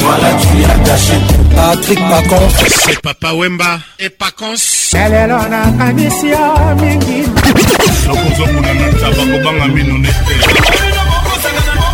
Voilà, tu l'as gâché. Patrick Pacons. C'est Papa Wemba et Pacons. Lelelo nakanisi yo mingi. Nakozokuna na taba kobanga mino nete.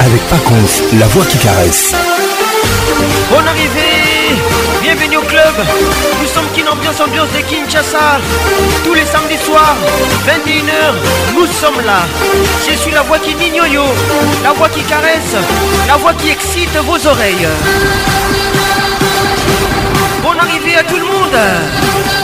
avec Paconf, la voix qui caresse. Bonne arrivée Bienvenue au club Nous sommes Kin Ambiance Ambiance de Kinshasa Tous les samedis soirs, 21h, nous sommes là Je suis la voix qui nignoyo, la voix qui caresse, la voix qui excite vos oreilles Bonne arrivée à tout le monde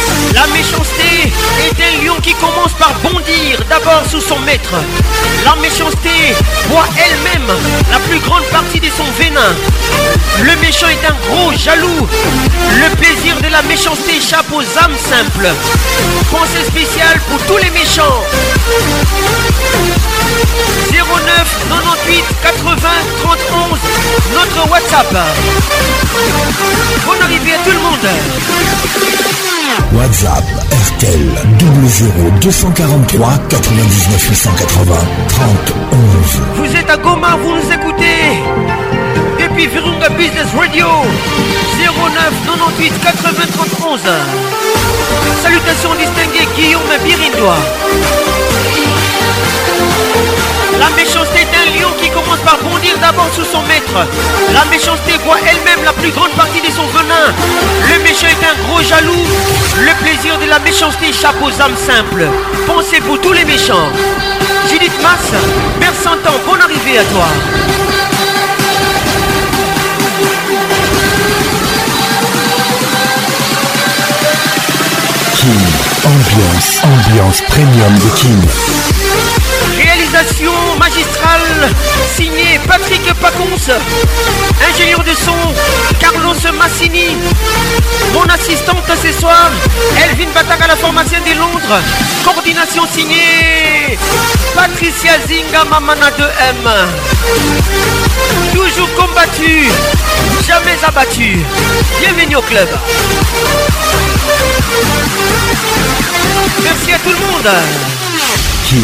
La méchanceté est un lion qui commence par bondir d'abord sous son maître. La méchanceté boit elle-même la plus grande partie de son vénin Le méchant est un gros jaloux. Le plaisir de la méchanceté échappe aux âmes simples. Pensée spécial pour tous les méchants. 09 98 80 31 notre WhatsApp. Bonne arrivée à tout le monde. WhatsApp RTL 00243 243 99 880 30 11. Vous êtes à Goma, vous nous écoutez Et puis, Virunga Business Radio 09 98 80 11 Salutations distinguées Guillaume Birindois. La méchanceté est un lion qui commence par bondir d'abord sous son maître. La méchanceté voit elle-même la plus grande partie de son venin. Le méchant est un gros jaloux. Le plaisir de la méchanceté échappe aux âmes simples. Pensez-vous tous les méchants. Judith Masse, Père Santan, bonne arrivée à toi. King, ambiance, ambiance premium de King magistrale signée Patrick Paconce ingénieur de son Carlos Massini, mon assistante ce soir Elvin Bataga, la formation de Londres, coordination signée Patricia Zinga Mamana 2M. Toujours combattu, jamais abattu. Bienvenue au club. Merci à tout le monde. Qui...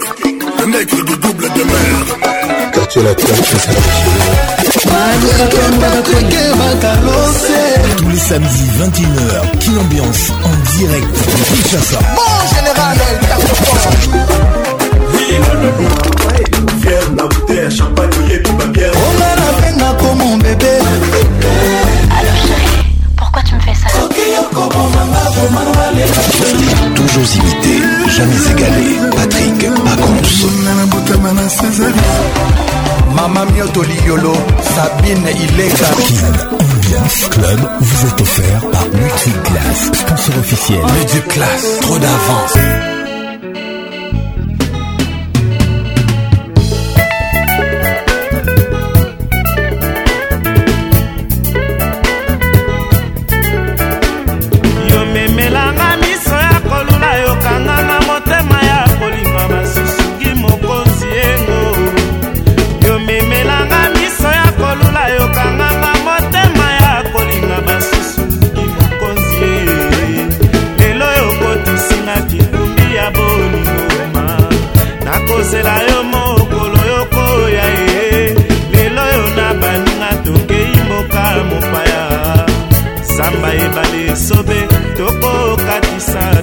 un nègre de double de mer. Quartier latin, tous les samedis 21h, qui Ambiance en direct de Kinshasa. Bon général, El Carrefour. Fier la bouteille, champagne, et tout ma bière. On a la peine pour mon bébé. Alors chérie, pourquoi tu me fais ça? Toujours imité, jamais égalé. Patrick Pacons. Mama Mioto Liolo, Sabine Ileka. Ambiance Club vous est offert par Multiclass, sponsor officiel. Multiclass, trop d'avance. nakosela yo mokolo yokoya ye lelo yo na baninga tokei mboka mopaya samba ebale esobe tokokatisa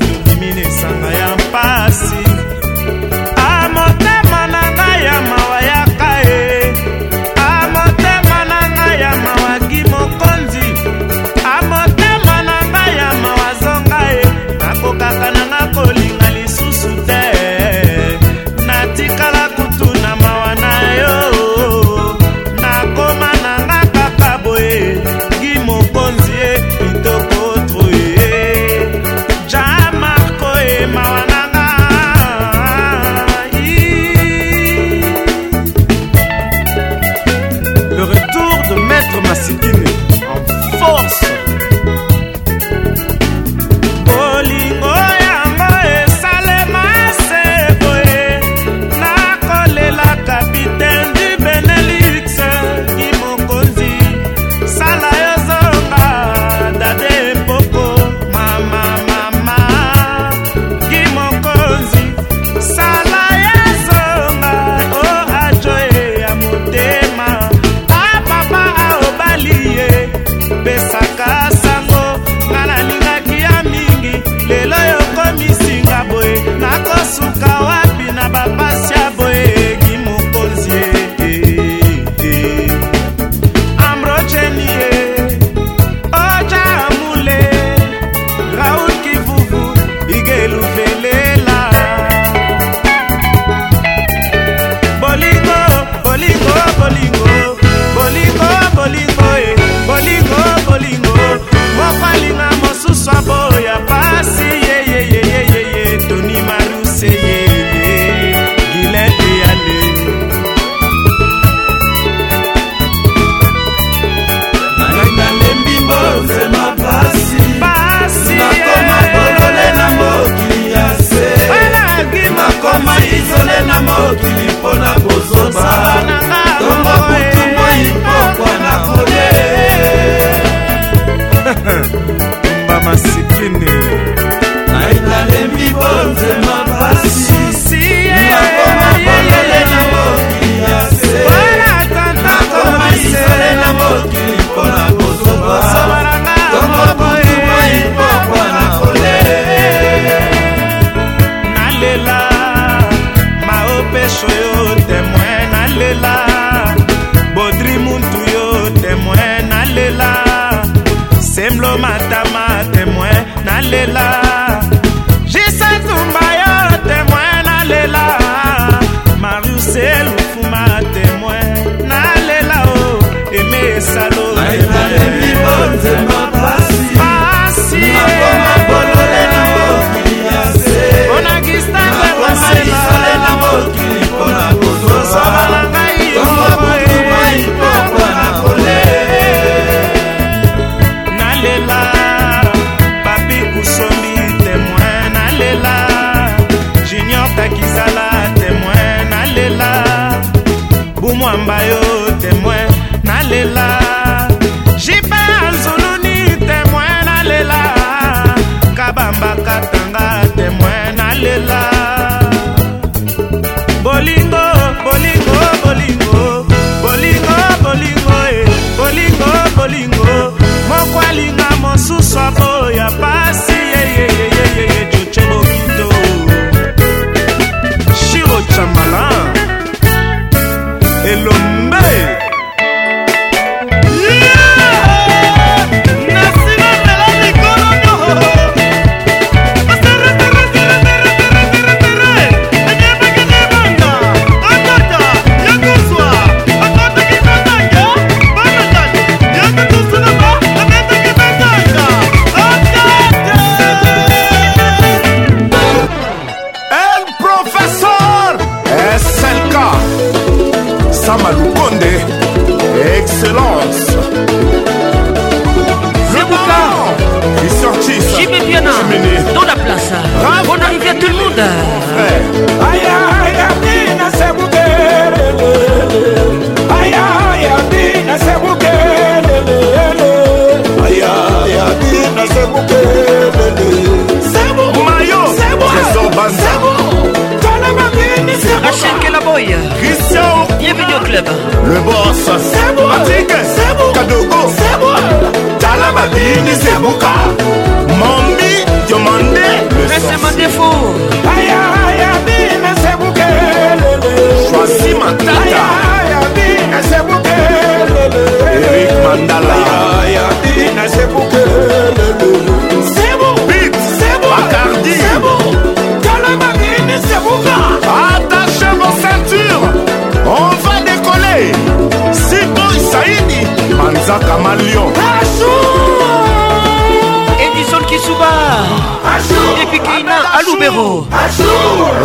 Béraud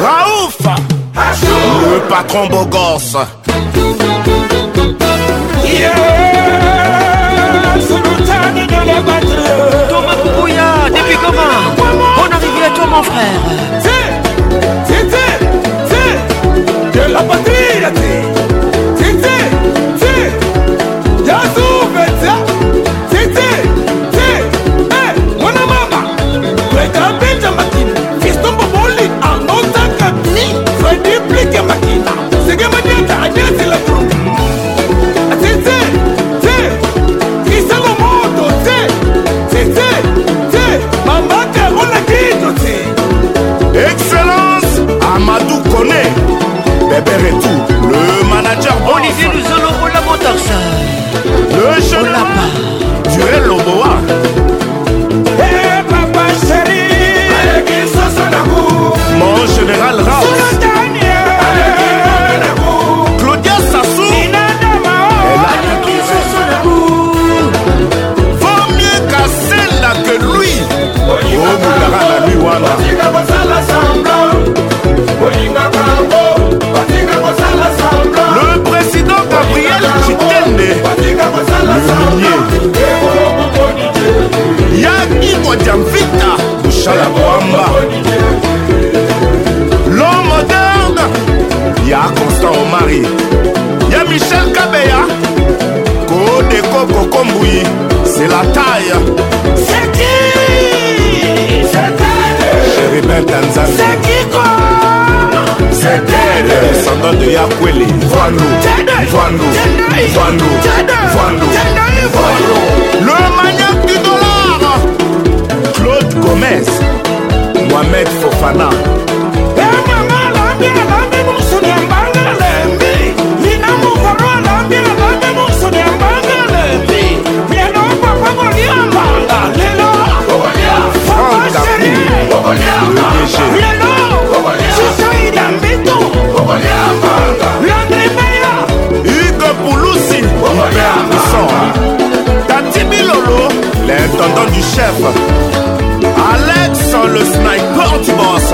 Raouf Le patron beau gosse de battre Thomas Koukouya, depuis comment On arrive à toi mon frère C'est, c'est, c'est, c'est De la patrie bébé retour constant omari ya michel kabeya kodeko kokombui c'est la taille c'est qui chéribin tanzani c'est qui comme c'est tede descendant de yakweli vandu vandu vandu vandu le maniaque du dollar claude gomez mohamed fofana eh, Mama, la bien, la bien, on se du chef. Alex, le sniper du boss.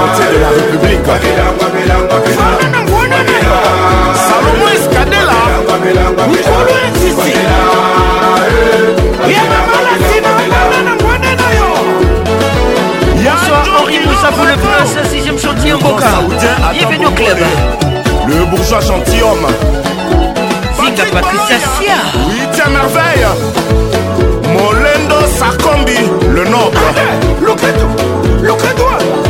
chantier de la République. Salomon Escadela, Mikolo Esisi, Bonsoir Henri Moussafou le prince, 6ème chantier en Boca. Bienvenue au club. Le bourgeois gentilhomme. Zika Patricia Sia. Oui, tiens merveille. Molendo Sarkombi, le noble. Ah, Lucredo, Lucredo.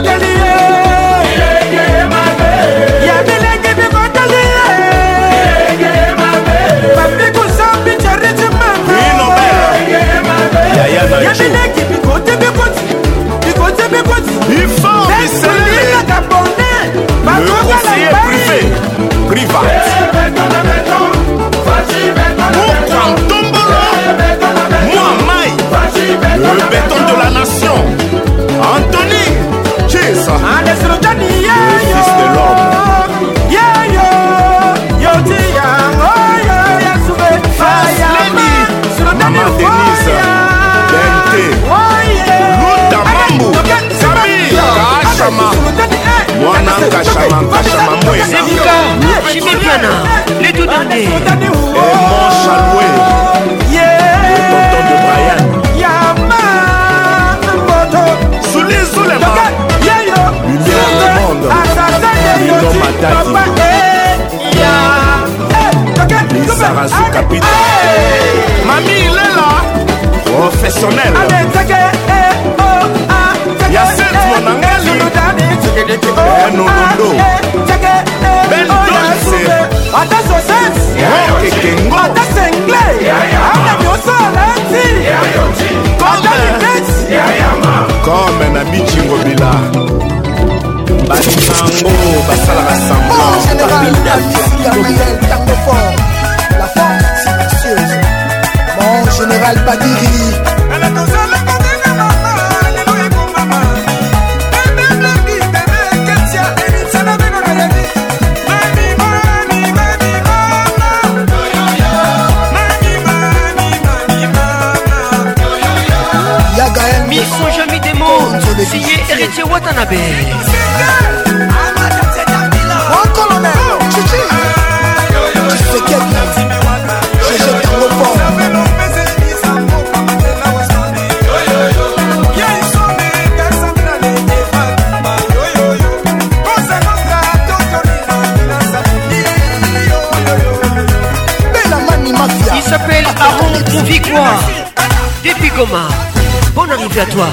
koteli ye ya bilenge bikoteli ye bapikusambi chariti manga ya bilenge bikoti bikoti bikoti bikoti ekolilaka bone bakokala bai private Mon camp tombera, moi maille, le béton Zemika, Chimeliana, les tout derniers. Et mon chaloué. Lizarazu Capitaine Mami Lela Professionnel Yacine Monangeli benolundo bendonse ata soset ekengo ata sengle ata nyonso alati ata lipeti kome na bicingobila basango basalaka samblan à toi.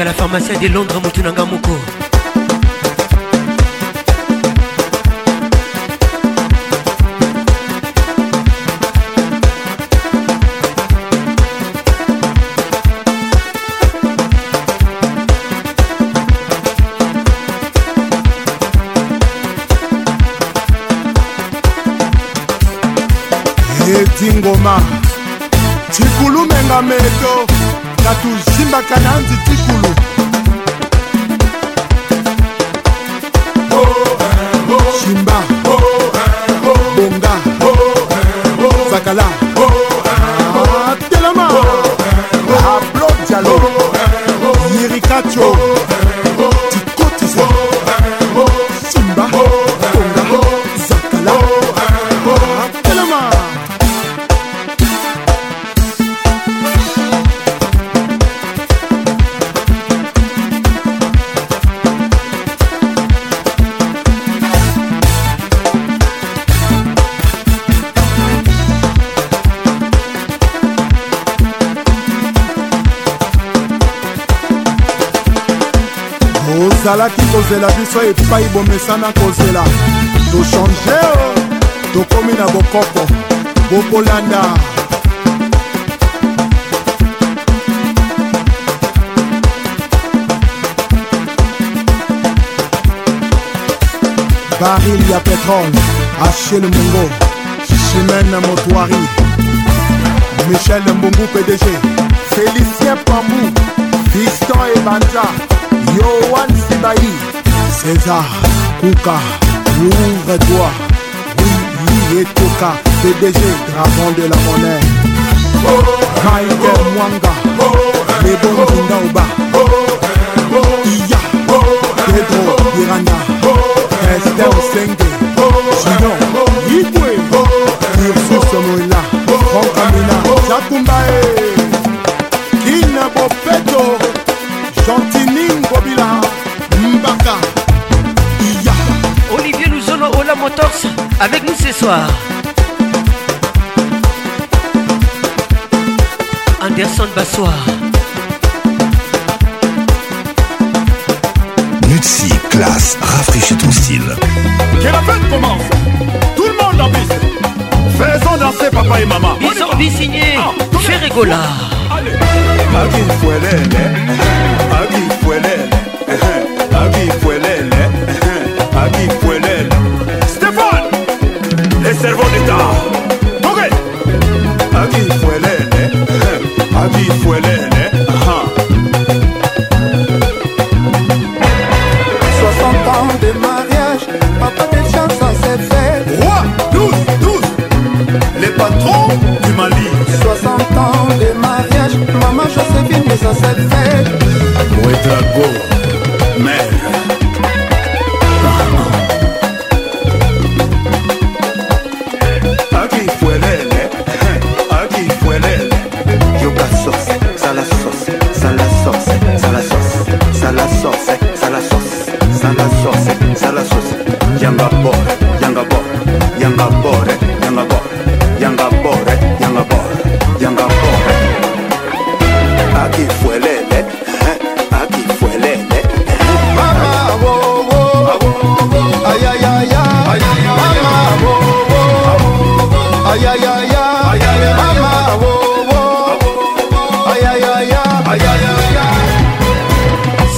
nanga la pharmacie de londres motu nanga moko etingoma tikulumenga meto na tuzimbaka na nzi tikulu biso epai bomesana kozela tochange oh. tokomi na bokoko bokolanda baril ya petrole achel mongo chimene motoari michel mbungu pdg félicien pambou viston ebanja yoan sibai César, Kouka, l'ouvre-toi, oui, et Toka, PDG, dragon de la monnaie. Raider Mwanga, les bons Zindaouba, Iya, Pedro Piranha, Esther Senge, Gino, Yipwe, Ursus Moïla, Franck Amina, Jakumbae. ce soir. Anderson Bassoir. Nutsi, classe, rafraîchis ton style. Que la fête commence. Tout le monde en piste. Faisons danser papa et maman. Ils ont dit signé Fais chez Rigola. Allez. Agi Fuelele. Agi Fuelele. Agi Fuelele. Agi Fuelele cerveau d'État. Ok. Abi Fouelele. Eh, eh, eh. Abi Fouelele. 60 ans de mariage, papa de chance ça s'est fait. Roi, 12, 12. Les patrons du Mali. 60 ans de mariage, maman Joséphine, mais ça s'est fait. Mouedrago. yanga bore yanga bore yanga bore yanga bore yanga bore yanga bore yanga bore akifuelele eh, akifuelele eh. mama wo wo ayayaya mama wo wo ayayaya mama wo wo ayayaya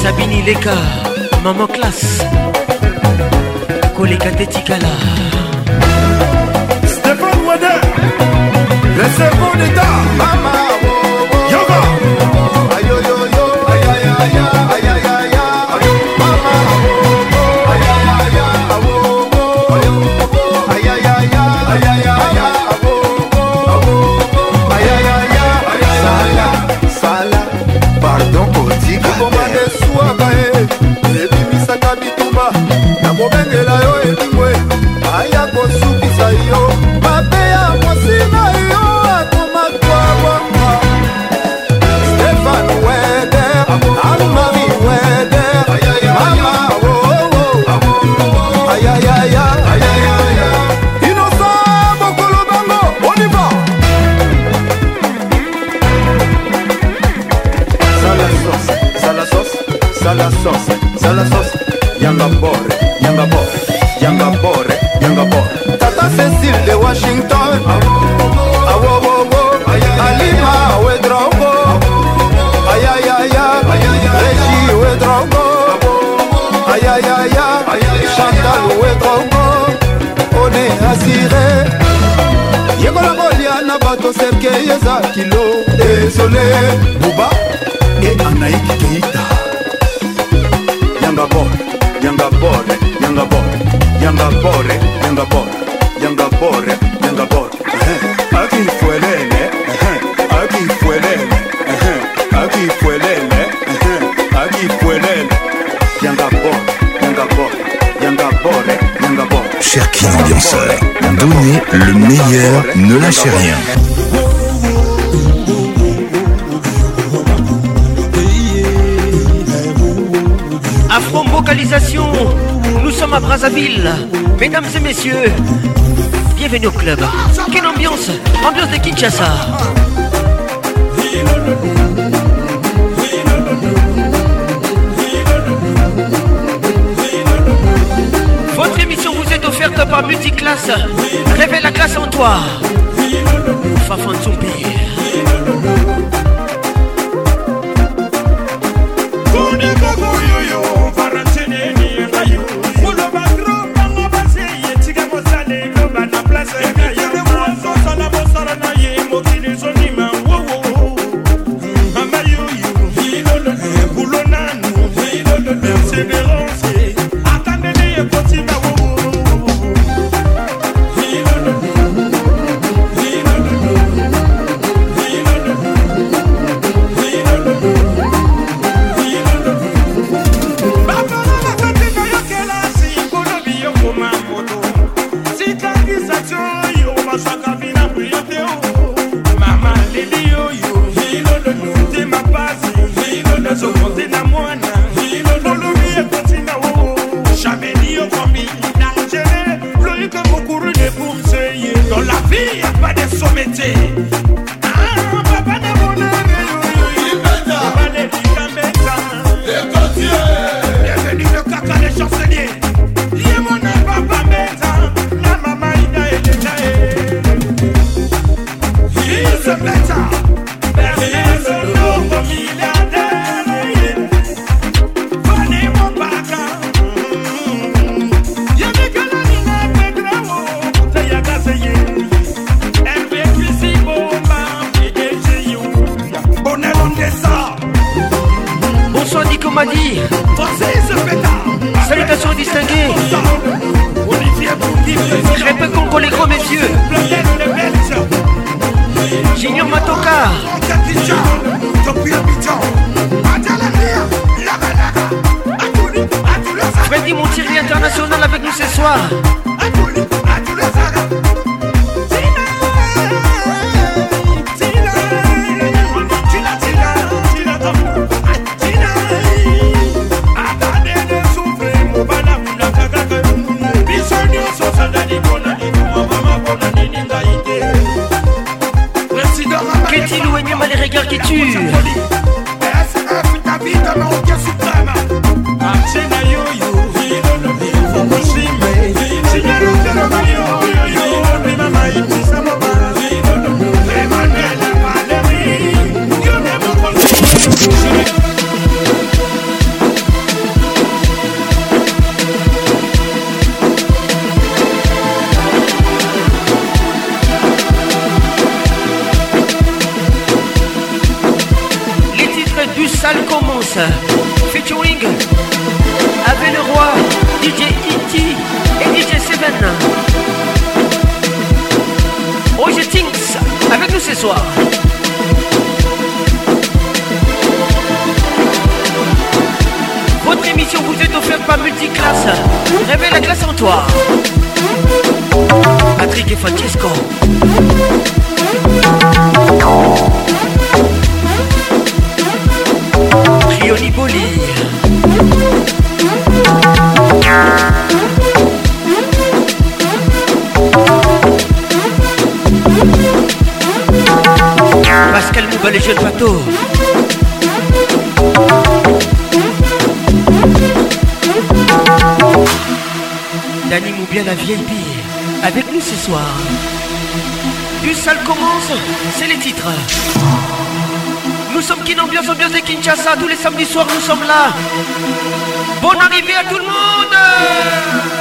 Sabine Leka, maman classe etikala stéphane wade le cerveau d'état mama yoga ayoyoyo ayayaya kilo désolé boba e anaiki keita yanga bor yanga Bore, yanga bor yanga bor yanga Bore, yanga bor yanga bor akifuelele akifuelele akifuelele akifuelele yanga bor yanga bor uh-huh. uh-huh. uh-huh. yanga bor yanga bor Cherki ambianceur, donnez le meilleur, ne lâchez rien. nous sommes à Brazzaville. Mesdames et messieurs, bienvenue au club. Quelle ambiance Ambiance de Kinshasa. Votre émission vous est offerte par Multiclass. Réveille la classe en toi. Fafan soupir featuring avec le roi DJ e E.T. et DJ Seven. Roger Tinks avec nous ce soir. Votre émission vous est offerte par Multiclasse. Réveille la classe en toi. Patrick et Francesco. Pascal Poli Pascal Mouba, les jeunes bateaux Dani bien la VIP, avec nous ce soir. Du sale commence, c'est les titres. Nous sommes Kinambios, Ambios de Kinshasa. Tous les samedis soirs, nous sommes là. Bonne arrivée à tout le monde!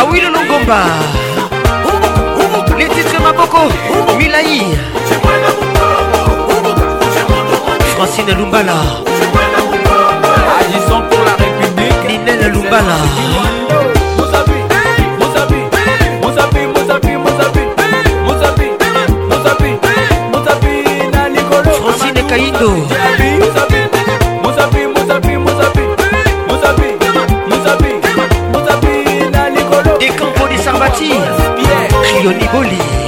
awilo ah longomba les titres maboko milai francine lumbala agissant ah, pour la république linel lumbala mbati rio niboli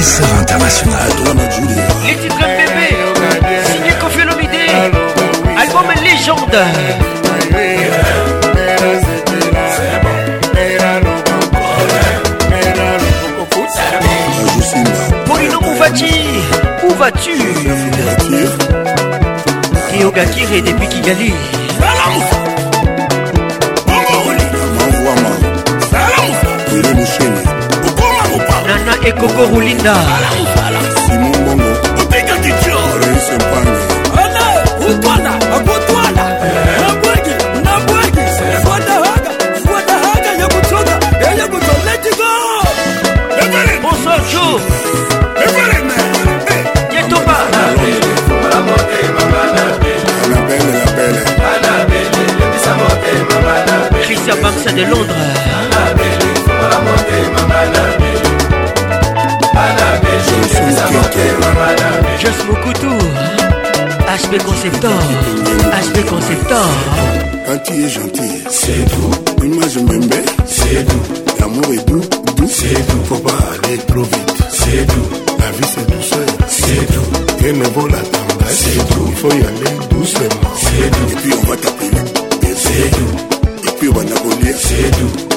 Essor International. Les titres bébé, signé Kofi Olomide, album Légende. Paulino Mouvati, où vas-tu Théogakire depuis Kigali. ekoko rulinda Bonsoir Joe Christian Banks de Londres. Just Mokutu HB Conceptor HB Conceptor Quand tu es gentil C'est doux Et moi je m'aime bien C'est doux L'amour est doux, doux C'est doux Faut pas aller trop vite C'est doux La vie c'est douceur C'est doux Et ne vaut la tendresse C'est doux Il faut y aller doucement C'est doux Et puis on va t'appeler C'est doux Et puis on va t'appeler C'est doux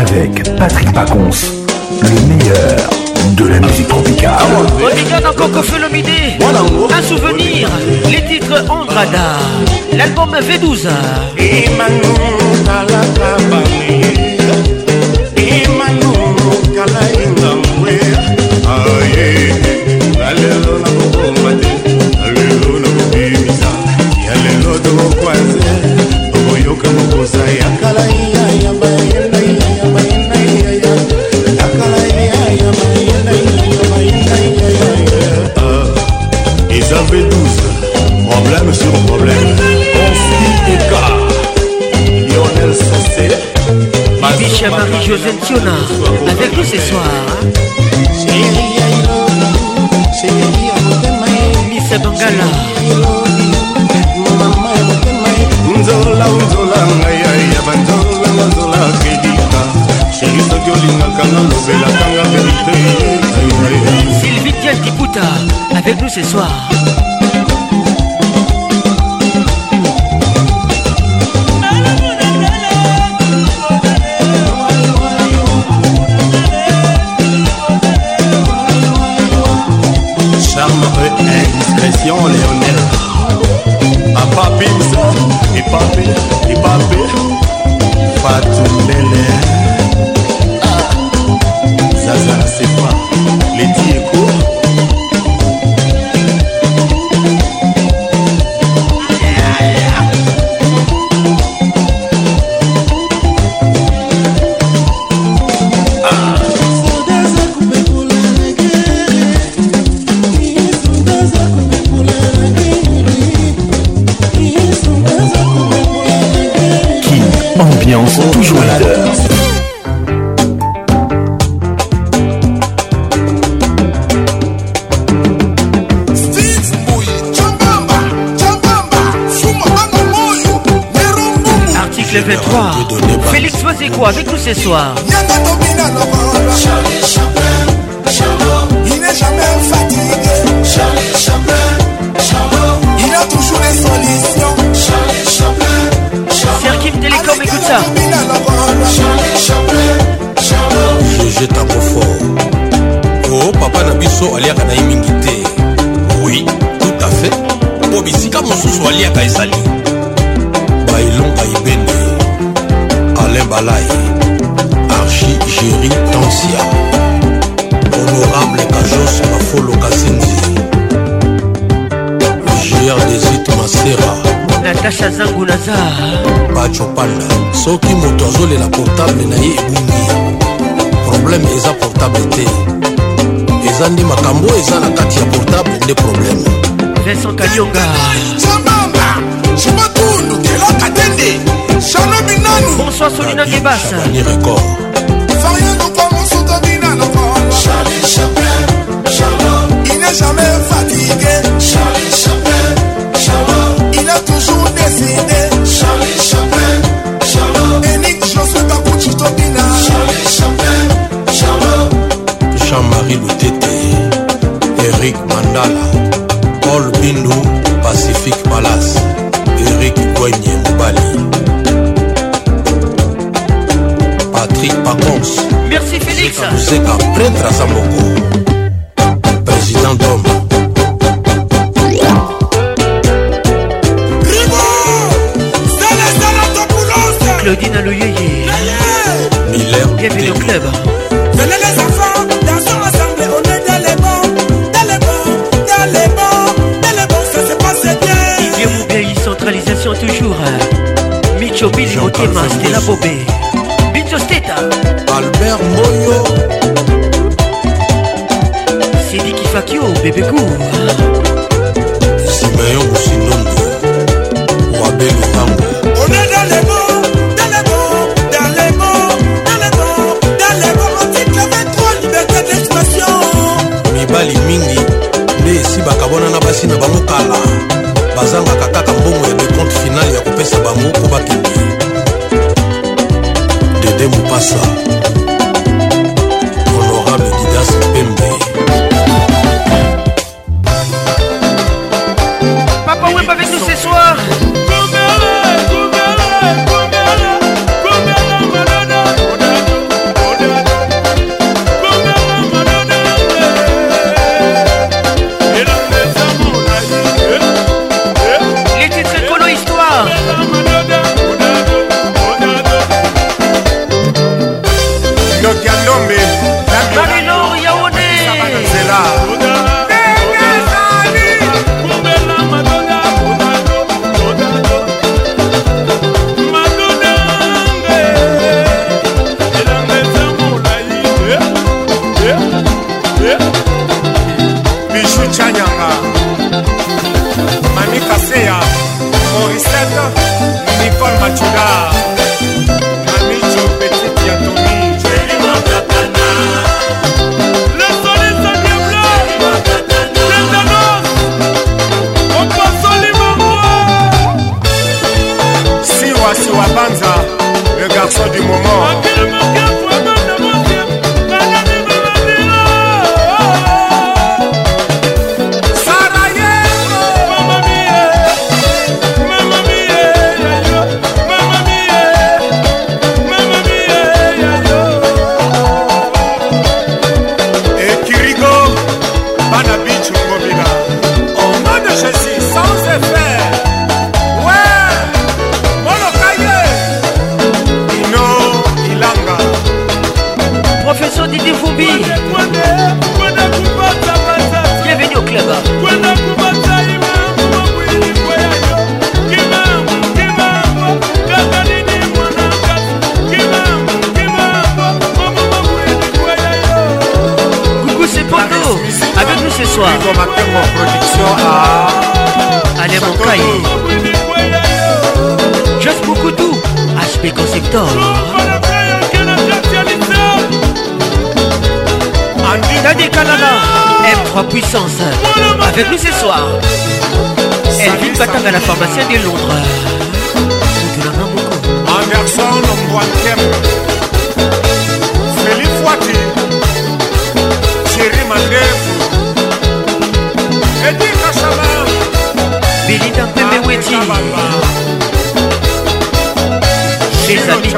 avec Patrick Pacons, le meilleur de la musique tropicale. Ah On oh, garde encore Felomidé, un souvenir, les titres Andrada, l'album V12. Emmanuel problème sur problème. Consti Eka, Lionel Sassé. Bicha Marie-Josée Tiona, avec nous ce soir. Miss Bangala. nzola nzola ngai ya banzola nzola kedika sheri soki olingaka na lobelakanga verite sylvie tian kiputa avec nous ce soir Attention Léonel A papi ou papi, e papi lele 酸。kasha zangu naza bacho panda soki moto azolela portable na ye ebungi probleme eza portable te eza nde makambo eza na kati ya portable nde probleme vincent kayonga jamama shimatundu kelaka tende shalobi nanu bonsoir solina gebasa ni record Charlie Chaplin, Charlotte, il n'est jamais fatigué. Charlie cuisiner. Charlie Chaplin, Charlot. Énique Chanson Capucci Tobina. Charlie Chaplin, Charlot. Jean-Marie Loutete, Eric Mandala, Paul Bindou, Pacifique Palace, Eric Gouenye Moubali. Patrick Pacons. Merci Félix. Vous êtes un prêtre à Samoko, président d'homme. club Venez les enfants, dansons ensemble, on est dans les bons, dans les bons, dans les bons, dans les bons, ça se passe bien. Didier Mougaï, centralisation toujours. Micho Billy Motema, Stella Bobé. Micho Steta. Albert Moyo. Sidi Kifakio, bébé court. Simeon Moussinongo. Wabé Lutango. On est dans les bons. babona na basi na bango kala bazangaka kaka mbongo ya decompte finale ya kopesa bango mpo bakende dede mopasa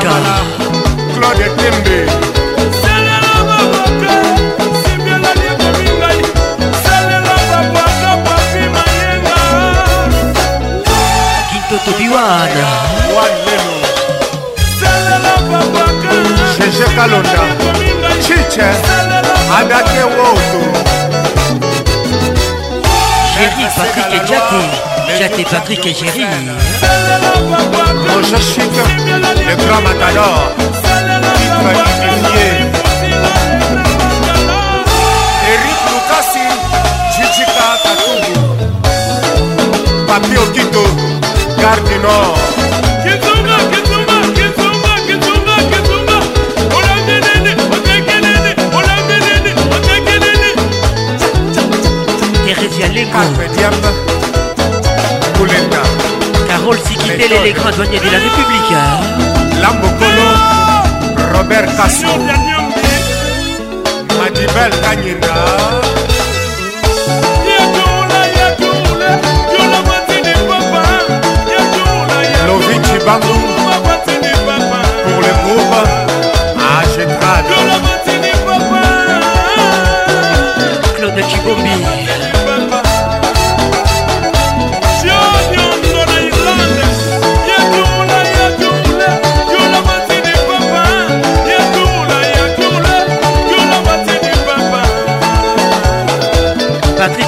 God. Agathe et Patrick et oh, je le grand matador, Papi Garde Paul Sikitele, les grands douaniers de la République. Hein. Lambokolo, Robert Kassou, Madibel Kanyira. Lovici Bambou, pour le groupe Agetrad. Claude Chibombi.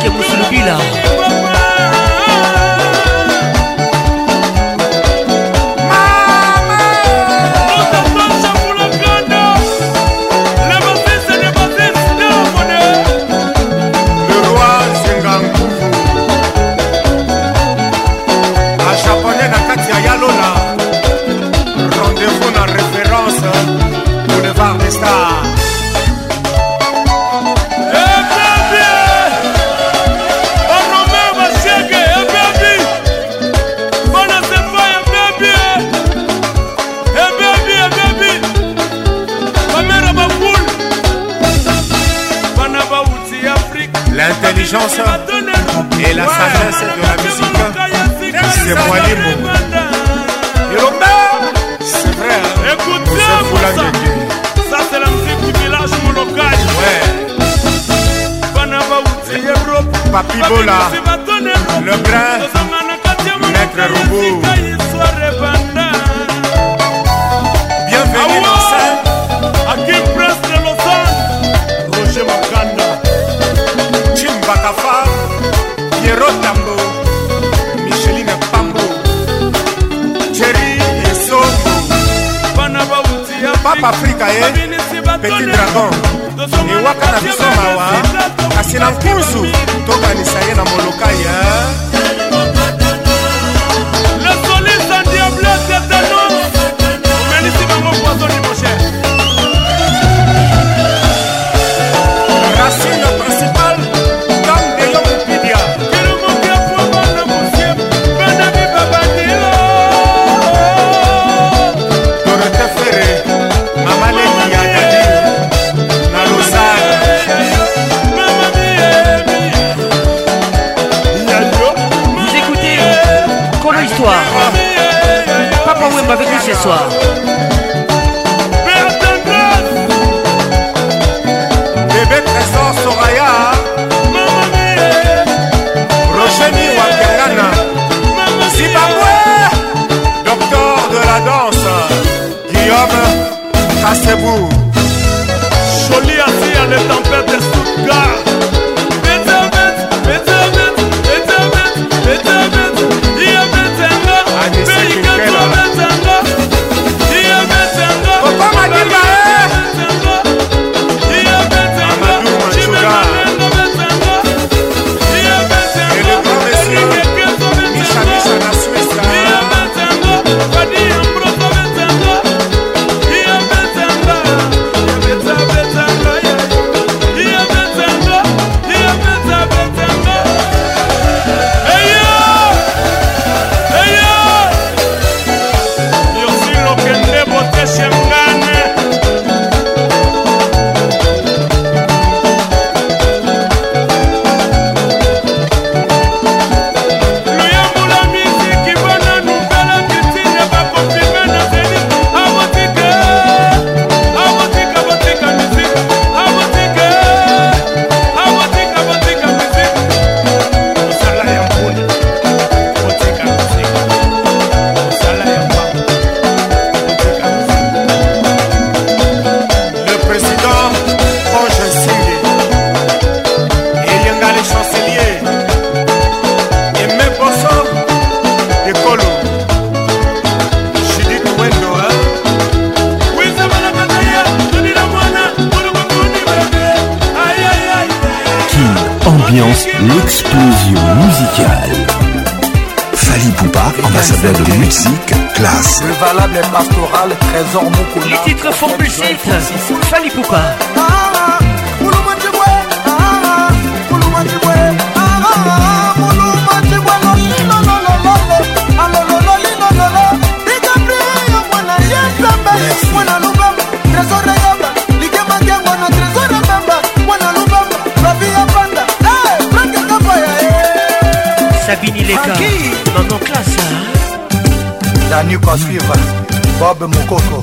也不是必然。Angola. l'explosion musicale. Fali Poupa, ambassadeur de musique, classe. Le valable et pastoral, trésor Moukouna. Les titres font Fali Poupa. Ileka Maman classe Danu qu'on suivre Bob Mokoko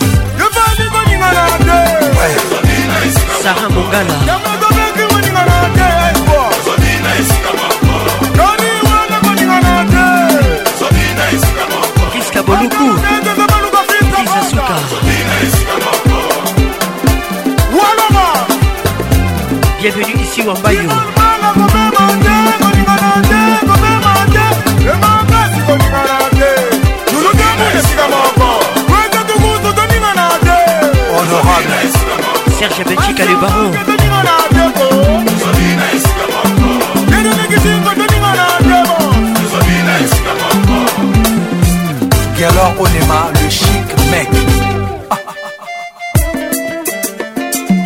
Sarah Mongala Kiska Boluku Kizasuka Bienvenue ici Wambayo Serge alors on le chic mec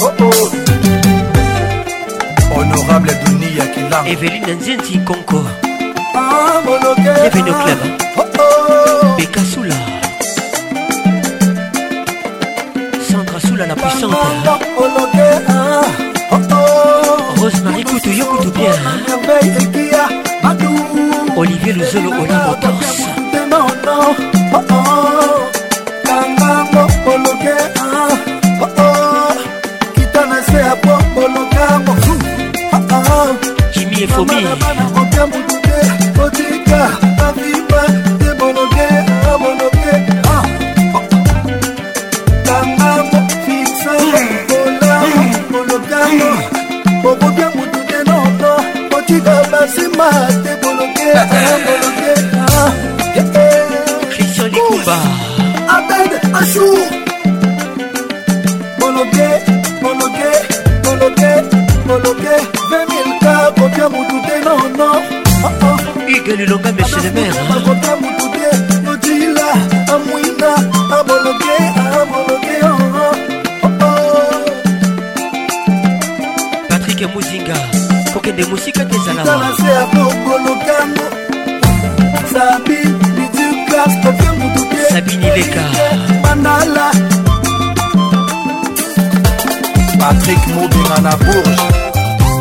oh, oh. Honorable Adouni Akila Evelyne Konko. Conco Bienvenue au club puissante Rosemary Koutouyo Koutou bien Olivier Luzolo Oli Motors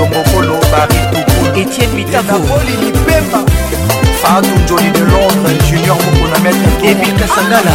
lokokolo baritokolo etienne mitakolini pemba fadu njoli de londres junior mokona metre ebikasangala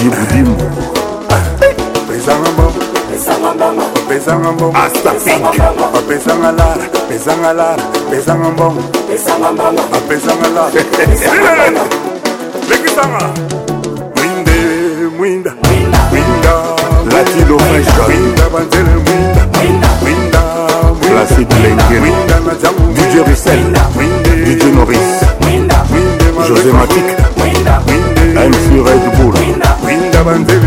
yibudimo pesanga mbongo pesanga avanti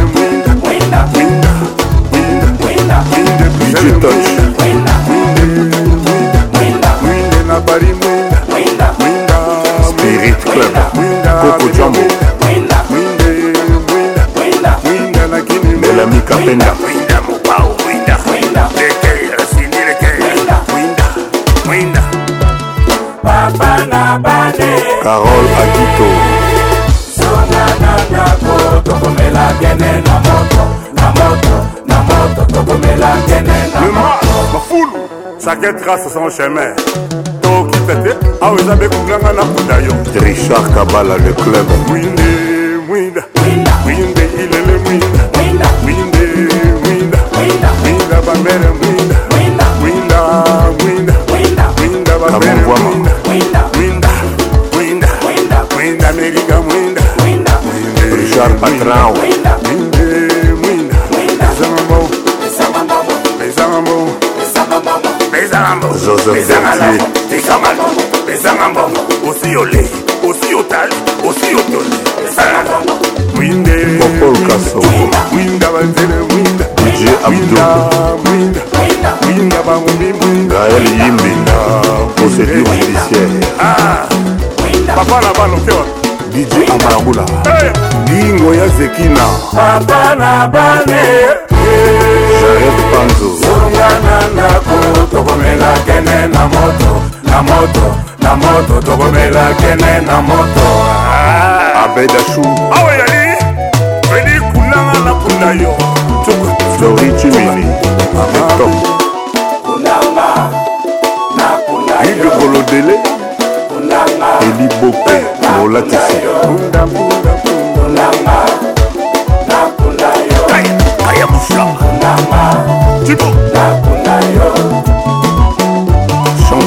tokomela gene na moto na moto na moto tokomela gene na mafulu chaque trace son chemin tokita te awa eza bekunganga na kuda yo richard kabala le club mwinde ezanga mbongo ezanga mbongo osi olei osi otali osi otoli ezanga mbongo mwinde mwinda banzele mwinda mwinda bangumi mwindagael yimbinda procédure judiciaire ah, papa na banokewa dj amarabula bingo eh. ya zekina papa na bane jaref panzo zonga na ndako togomela kene na moto na moto na moto togomela kene na moto ah. abedashu awa yali eli kunanga na kunda yo flori cimini etop idokolodele eli bope molatisi kaya moflama tibo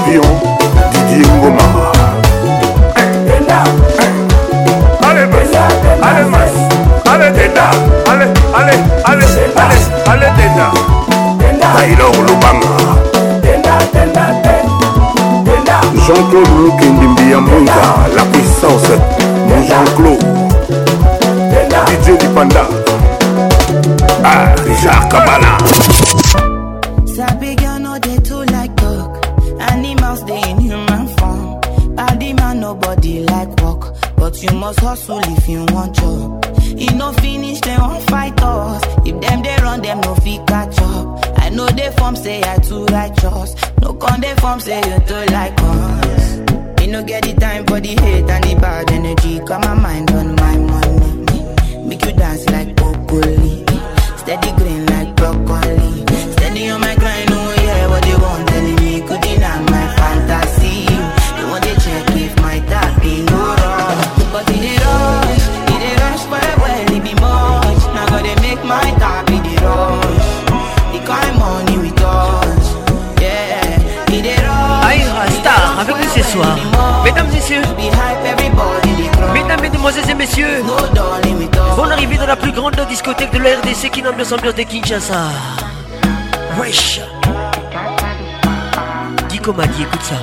Avion, Didier Ngoma. Allez, allez, allez, Denda, allez, allez, allez, allez, allez, Denda. Taylor Lubanga. Jean-Claude Lukendimbi Amonga, la puissance, mon Jean-Claude. DJ Dipanda, ah, Richard Kabbalah. must hustle if you want job. E no finish, they won't fight us. If them they run, them no fit catch up. I know they form say I too righteous. No con they form say you too like us. Me no get the time for the hate and the bad energy. Got my mind on my money. Make you dance like discothèque de l'RDC RDC qui nomme l'ambiance de Kinshasa. Wesh. Guy dit, écoute ça.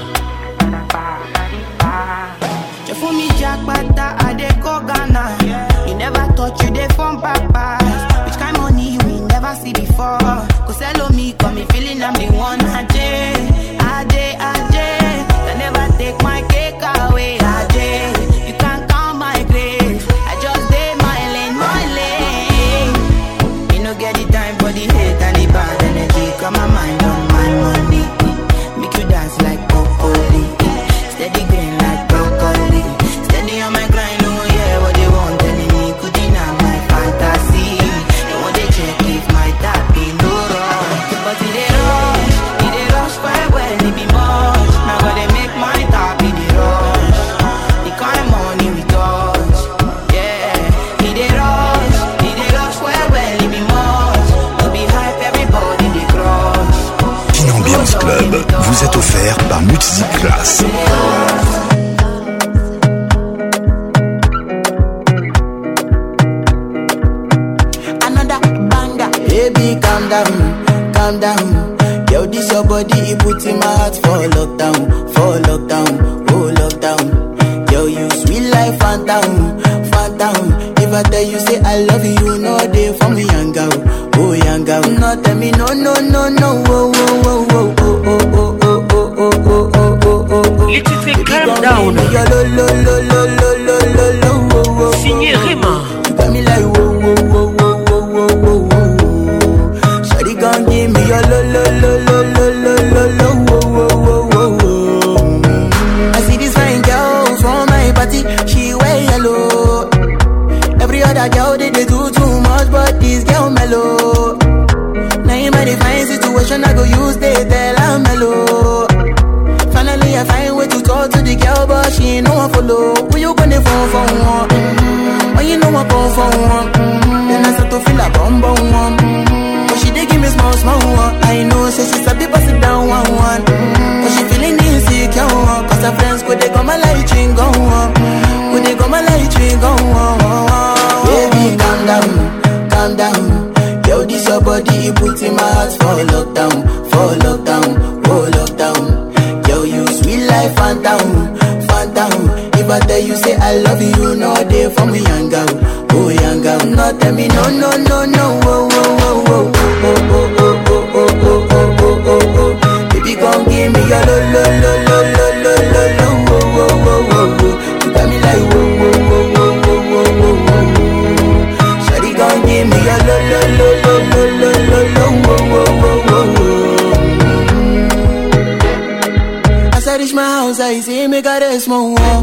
love you no day for me younger. oh younger. Not tell me no no no no oh oh oh oh oh oh oh oh oh oh oh oh oh baby come give me your lo lo lo lo lo lo lo lo oh oh oh oh oh you got me like oh oh oh oh oh oh oh oh oh shawty come give me your lo lo lo lo lo lo lo lo oh oh oh oh oh as I reach my house I see me got a small wall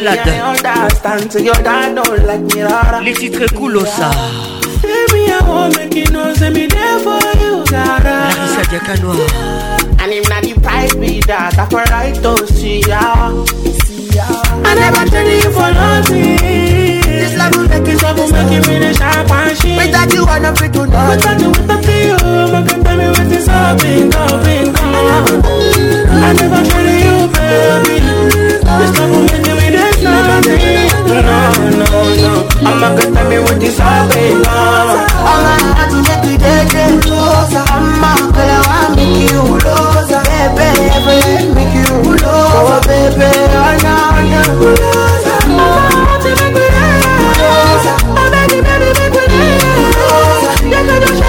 Black Slad. Les titres cool, Larissa Diakanoa. And if not, you me that, I can write to ya. I never tell you for nothing. This love will make it, love make and shit. you, I'm not fit to know. Without you, without you, my tell me what is up, I never tell you sorry. No, no, no. I'm gonna me what is I'm gonna let you take gonna make you Baby, Baby,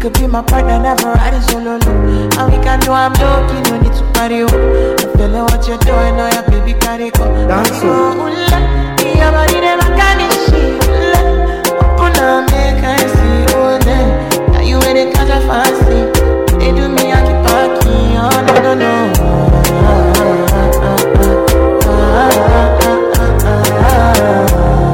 could be my partner, never riding solo low. And we can do I'm low no need to party up. I'm feeling what you're doing, now your baby got it go. That's it. Your body never can shit. Open up, make I see oh them. Now you in it, catch a fancy. They do me, I keep parking. Oh, no, no, no. Ah, ah, ah, ah, ah, ah, ah, ah, ah.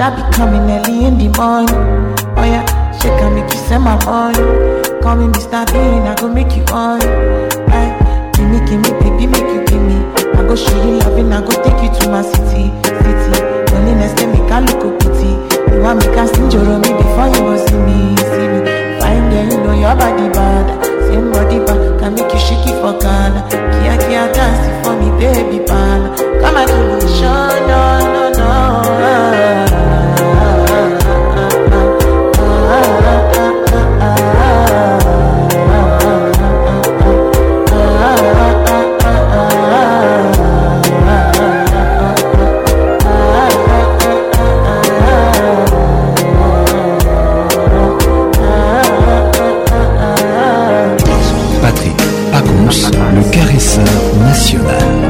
That be coming early in the morning. Oh yeah, she can make you send my money. Call me Mr. Bean, I go make you on. Hey, gimme, me baby, make you me I go show you love and I go take you to my city, city. Loneliness can make I look a pity. You want me can sing your me before you go see me, see me. find girl, you know your body bad. Same body bad, can make you shake it for Ghana. Kia, kia, dance for me, baby, pan. Come and do me, no, no, no. Ah. le caresseur national.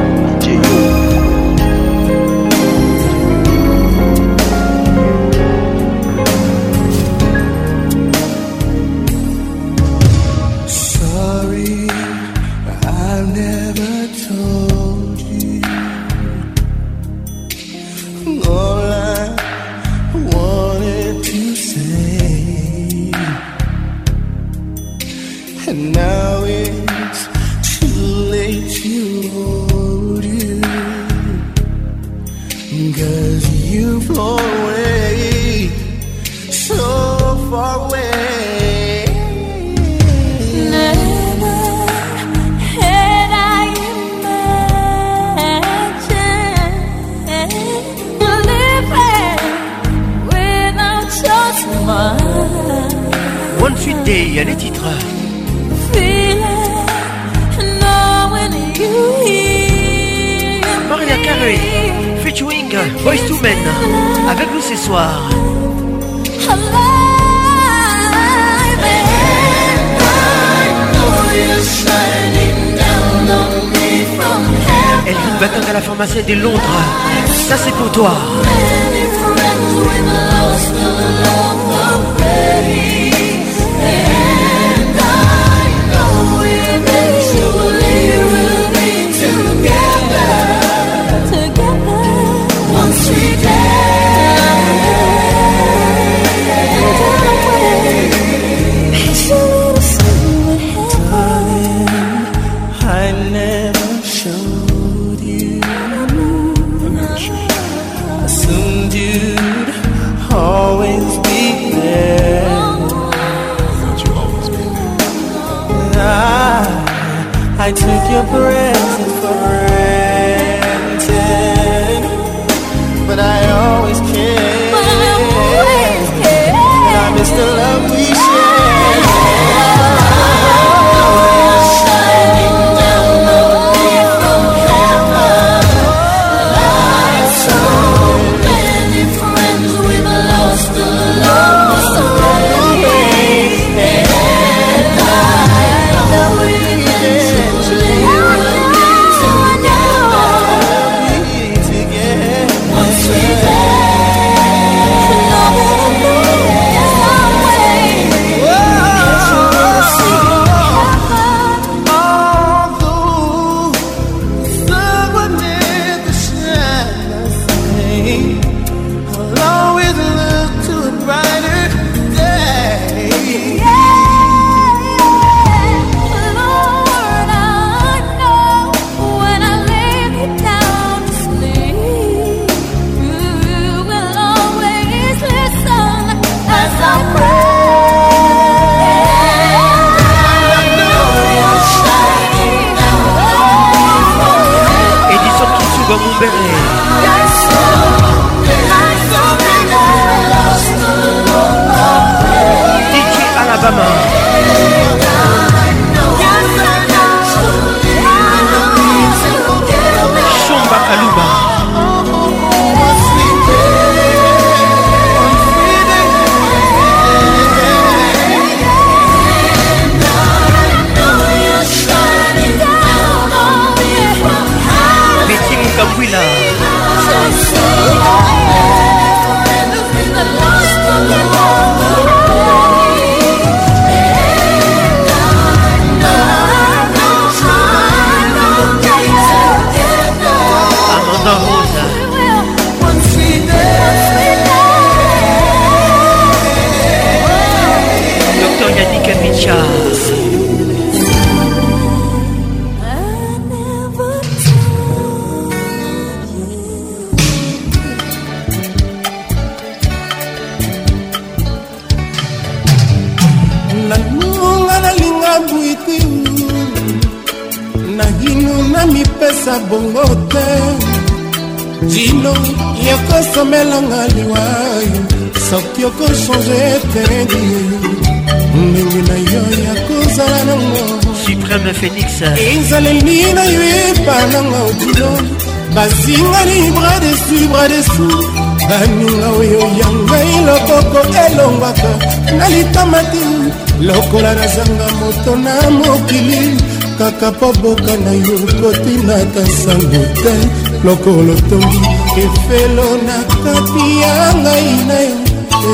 lokolo tongi efelo na kati ya ngai na yo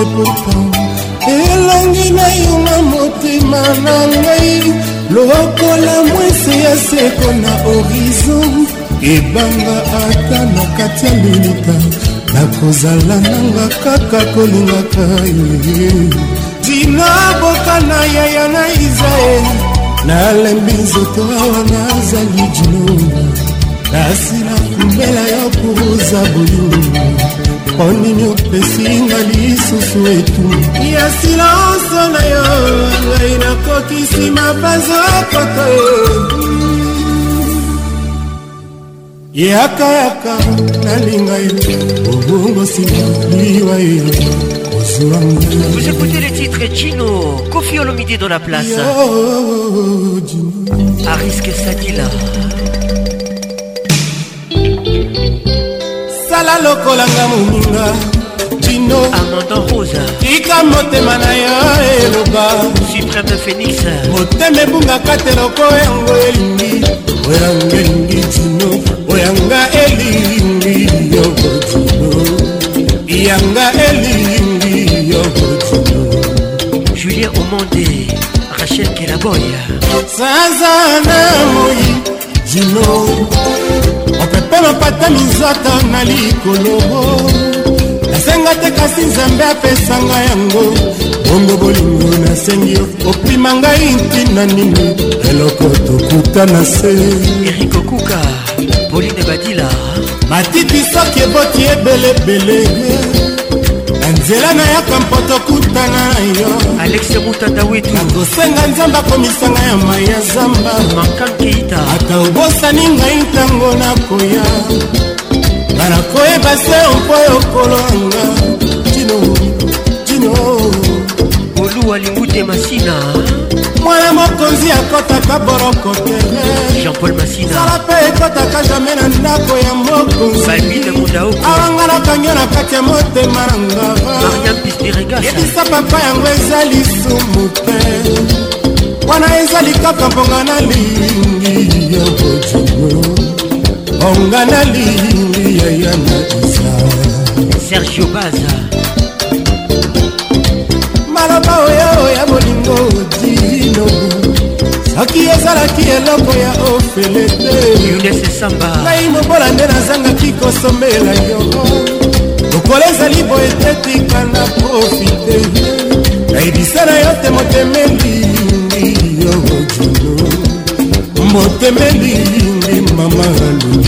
epourtan elongi na yonga motema na ngai lokola mwese ya seko na horizon ebanga ata na kati ya minika nakozala nanga kaka kolingaka ye dina boka na yaya na israeli nalembi nzoto awa nazali jino kasi mbela yo kuruza bolingi mpo nini opesinga lisusu etumu ya silanso na yo ngai nakokisi mabanzo poto yakayaka nalinga yo obongosima liwa yo Vous écoutez les titres Chino, Kofi Olomide dans la place. Aris Sadila. lokolanga moninga dino amandan rosa tika motema na yo eh, eloba supreme phénix motema ebungaka te loko eh, yango elingi oyanga elingi dino oyanga elingi yoko dino yanga elingi yoko dino julien omonde rachel kelaboya saza na moi dino mpe bapata minzwaka na likolo nasenga te kasi nzambe apesanga yango bongo bolingo nasengi opima ngai ntina nini eloko tokuta na se erikokuka poline badila matiti soki eboti ebelebele na nzela nayaka mpoto kutana na yo alexe butadawitu nakosenga nzambe akomisanga ya mai ya zamba makankeita ata obosani ngai ntango nakoya nga nakoyeba se mpo yokolanga tino tino oluwa lingute masina na mokonzi akɔtaka boroko te jean-paul masina sala mpe ekɔtaka jamai na ndako ya mokonziawanga nakangi na kati ya motema na ngavaebisa papa yango eza lisumu te wana ezali kaka mponga na lingi ya bojumo onga na lingi ya yana isa sergio baza maloba oyo ya bolingo odi bino soki ezalaki eloko ya ofele te ngai mobola nde nazangaki kosomela yo lokolo ezali boye te tika na profite nayebisa na yo te motemelingi yo juno motemelingi mama lulu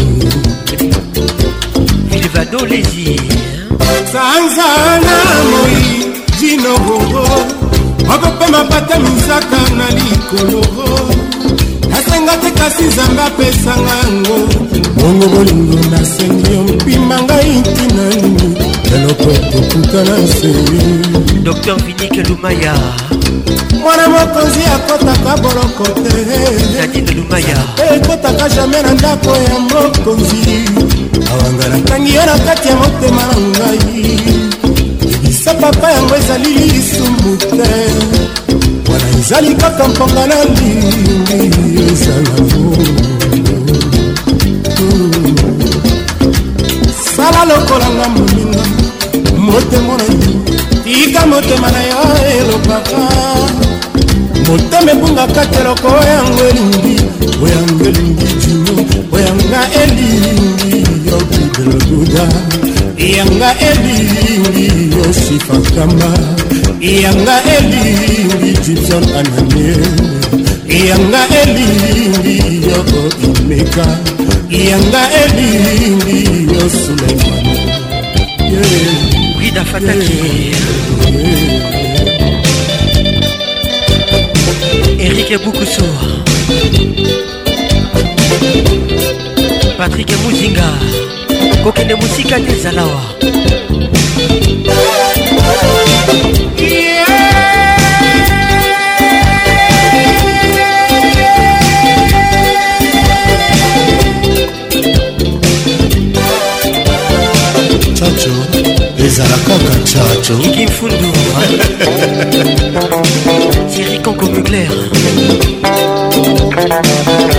ilvado lezir sanzana moi jino bongo okopema bata misaka na likolo nasenga te kasi nzambe apesanga yango bongo bolingo nasengi yo mpima ngai ntina nini eloko tokutana se dr vinike lumaya mwana mokonzi akɔtaka boloko te lumaya ekɔtaka jamai na ndako ya mokonzi awanga natangi yo na kati ya motema na ngai se papa yango ezali lisumu te wana ezali kaka mponga na lingi ezala sala lokolanga moninga motemo na yo tika motema na yo elobaka motema ebungaka teloko oyango elingi oyango elingi jino oyanga elingi yokideloduda yanga elingi yosifa kama yanga elingi gibson ananie yanga elingi yo imeka yanga elingi yo suleiman wida fataki erike bukuso patrik muzinga kokende mosika te ezalawa chacho ezalaka ka chacho kimfundu tiri kanko mugler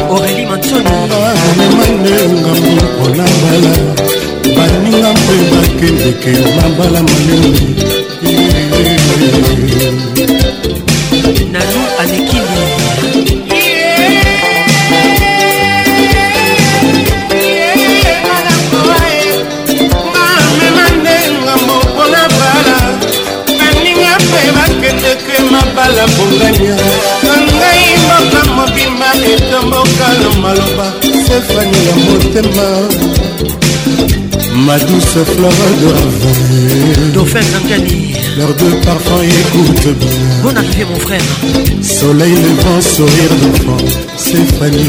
aurélie mansoningamemande ngambi kolambala baninga mpe bakendeke mabala malemi nanu anekili mabala bongania maloba sefani ya motema madouce fleur de ravin dauphin zangani l'heure de parfum écoute bien bon arrivé mon frère soleil levant sourire d'enfant sefani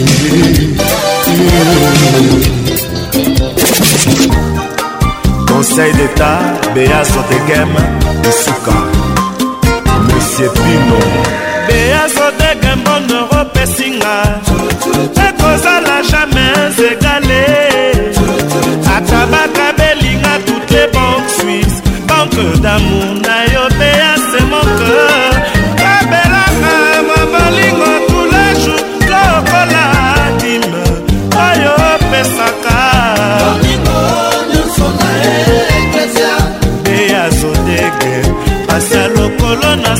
conseil d'état béa sotekem isuka monsieur pino béa sotekem bonoro pesinga kozala jamais egale ata bakabelinga toutes les banques suisse banque d'amour na yo mpe ya se moke kabelanga mabolingo toulajou lokola dime oyo opesaka eyazodege pasi ya lokolo na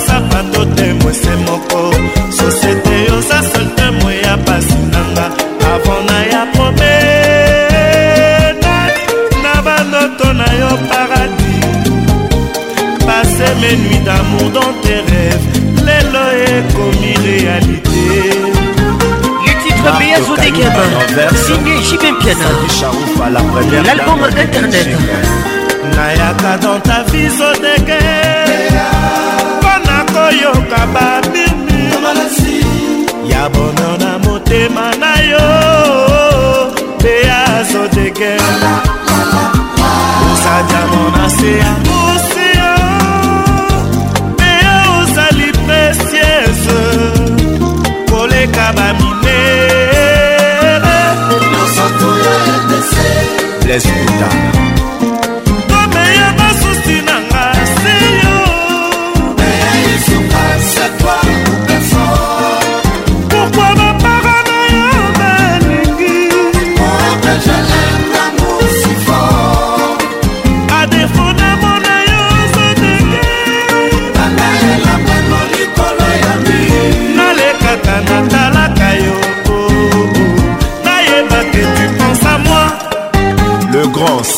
dans tes rêves lelo ekomi réalité titre Biazou Degab signé Jibem Piana l'album internet nayaka dans ta viso dege mpona koyoka babirmir ya bonheur na motema na yo Biazou Degab osa diamant na se amour let's do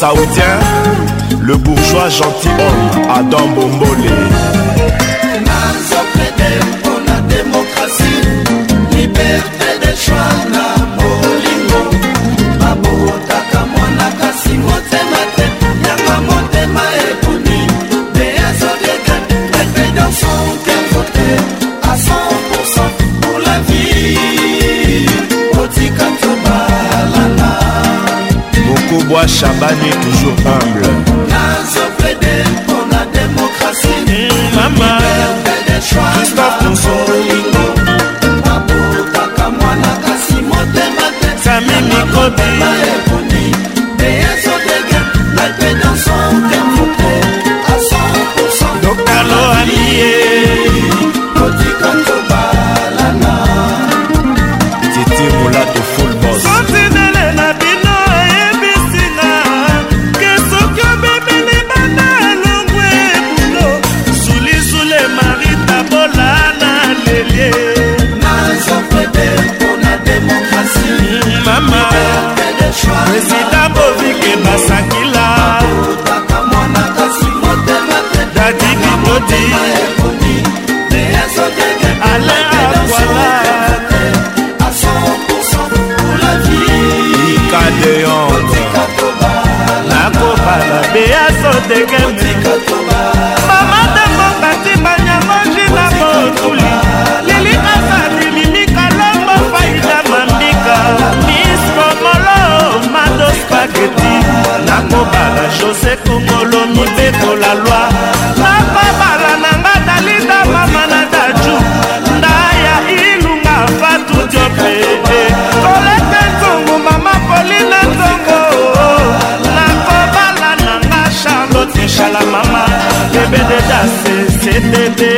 saoudien, le bourgeois gentilhomme Adam Bombole. bois chabani toujours humble pour la démocratie hey, mama christophe mosololingo abotaka mwana kasi motema te sami mikobi eponi deyeso dege nape danso eso de que me tete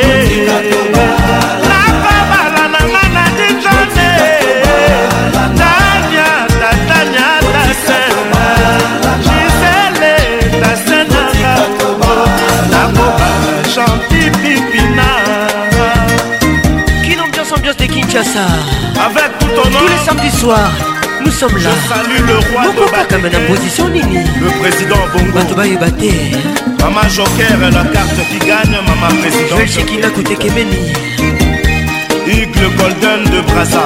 lapabala nanga na dijone tania tatania tasena gisele tasenanga nakoka chanti pipina kine ambiance ambiance de kinshasa avec tout ton nom tous les samedis soirs sommes là salue le roi nini le président bongo joker la carte qui gagne président le golden de Brazza,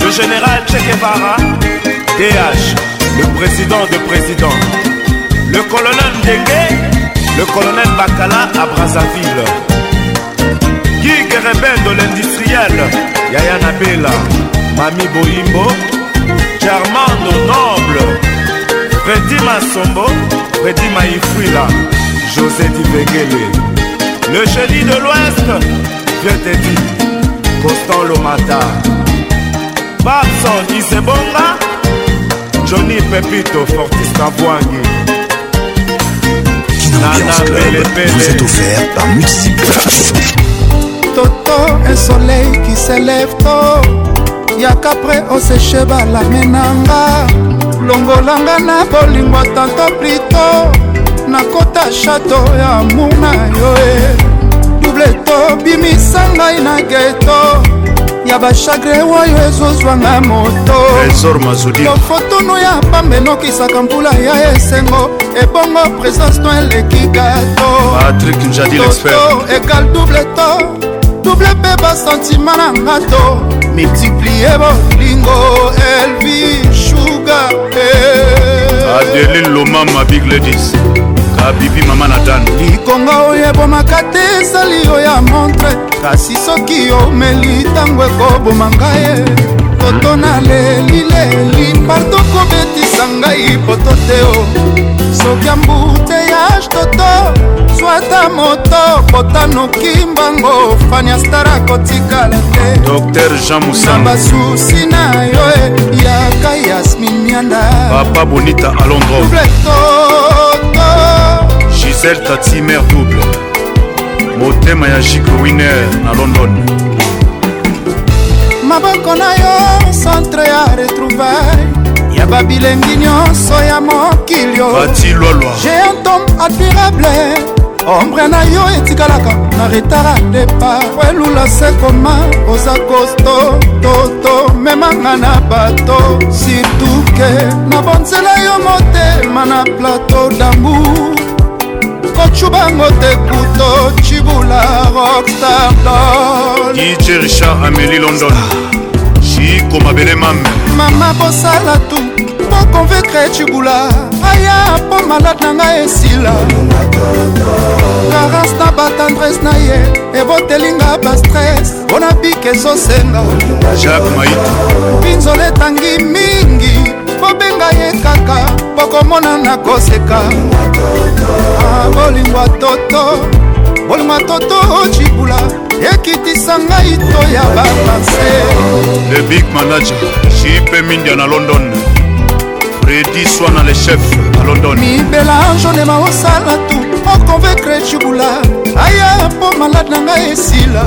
le général chekevara dh le président de président le colonel Dengue, le colonel bakala à brazzaville rebel de l'industriel yaya nabela mami boyimbo germando noble fredi masombo fredi maifwila josé divegele le chedi de l'ouest je te dis constant lomata babson isebonga johnny pepito fortis kabwangi Nana Bele Bele Vous êtes offert par Multiciplas Toto, un soleil qui s'élève tôt yaka pre oseche balame nanga longolanga na bolingo tanto plito nakota chateau ya amour na yo e dubleto bimisa ngai e na geto ya bachagre oyo ezozwanga motofotono ya pamba enokisaka mpula ya esengo ebongo présence to eleki gatoto ekal double to double mpe basentima na nga to multiplie bolingo elvi shuga eh. adeline loma mabigledis kabibi mama na dan likonga oyo ebomaka te ezali yo ya montre kasi soki omeli ntango ekoboma ngai poto nalelileli parto kobetisa ngai poto te o soki ambuteyage toto swata moto kotanuki mbango fania star akotikala te dr jean musa basusi na yo eh, yaka yasmin mianda papa bonita alondrobletoto gisele tatimer double motema ya jiko winer na london maboko na yo centre ya retrouvaille ya babilengi nyonso ya mokili oyo géantom admirable ombre na yo etikalaka na retara depa welula sekoma oza kosto toto memanga na bato situke na bonzela yo motema na plateau dambour kocubango te kuto cibula roktardol dj richard ameli london chiko mabele mame mama bosala tu pokonvekre cibula aya mpo malade na ngai esila karance na batendrese na ye ebotelinga bastres mpona bike ezosenga jacques mait mpinzola etangi mingi bobenga ye kaka bokomona na koseka ah, bolingwa toto bolingwa toto ocibula ekitisa ngai to ya bakanse le big manager jipe mindia na london prédiswa na le chef à london mibela jonema osala tu oconvaincre cibula aya mpo malade na ngai esila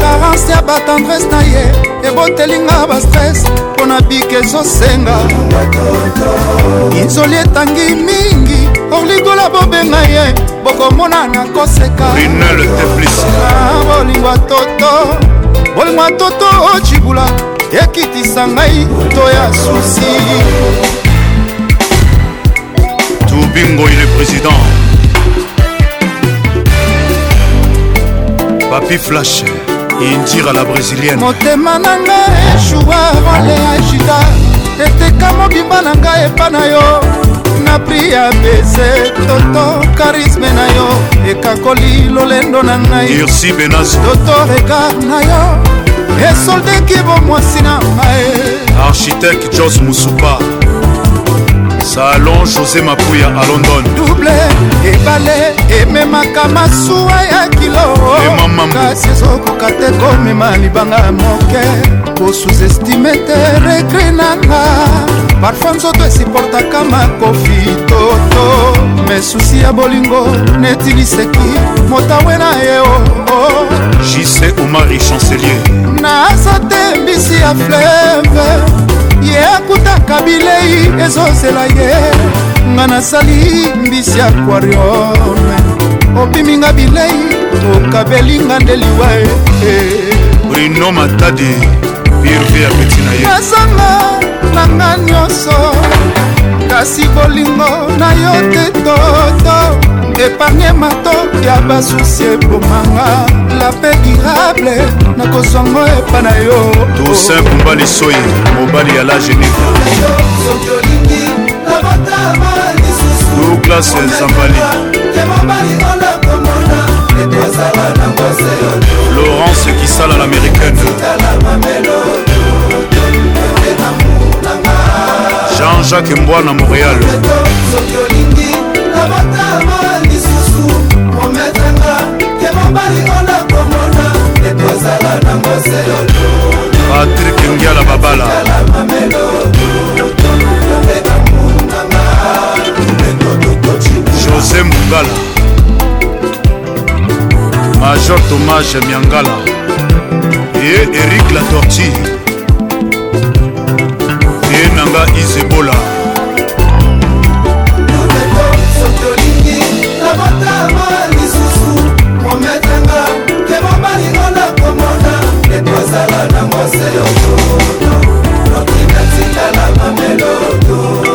karance ya batendrese na ye ebotelinga bastres mpo na bike ezosenga inzoli etangi mingi orligola bobenga ye bokomona na koseka ah, bolingo ya toto bolingo ya toto ocibula ekitisa ngai to ya susi tubingo il est président papi flash indira la brésilienne motema na nga eshuwa role agita eteka mobimba na ngai epa na yo na pri ya bese toto karisme na yo ekakoli lolendo na ngai toto regard na yo esoldaki bomwasi na mae architecte jos musupa salon josé mapuya a london double ebale ememaka masuwa ya kilo kasi ezokoka te komema libanga moke kosuzestime te rekre nanga parfum nzoto esiportaka makofi toto mesusi ya bolingo neti liseki motawe na ye oo jise omari chancelier naza te mbisi ya fleve ye akutaka bilei ezozela ye nga nasali mbisi aquariome obiminga bilei okabelinga nde liwa eh, eh. brino matadi irve apeti na ye bazanga nanga nyonso kasi bolingo na yo te toto epargne mato ya basusi ebomanga la pe durable nakozwango epa na yo tosin kumbali soye mobali ya la geneva douglas zambali laurence kisala l'américaine jean-jacques mbwana montréal soki olingi nabatama lisusu mometanga ke mobali ona komona ekozala nango selolo patrik ngiala babala josé mbungala major tomage miangala e erik la torti e nanga izebola prometanga ke mobali ona komona ekozala na moseyoto noki natikala mameloto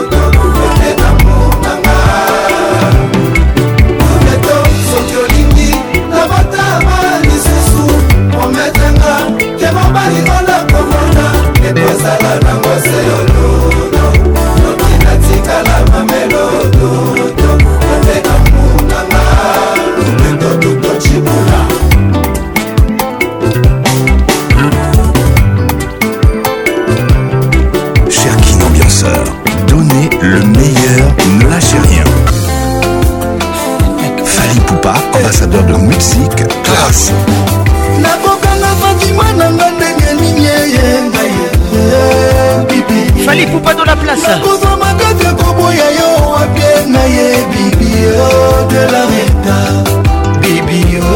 自由。placekozwa makasi ya koboya yo wapie na ye bibio de la reta bibio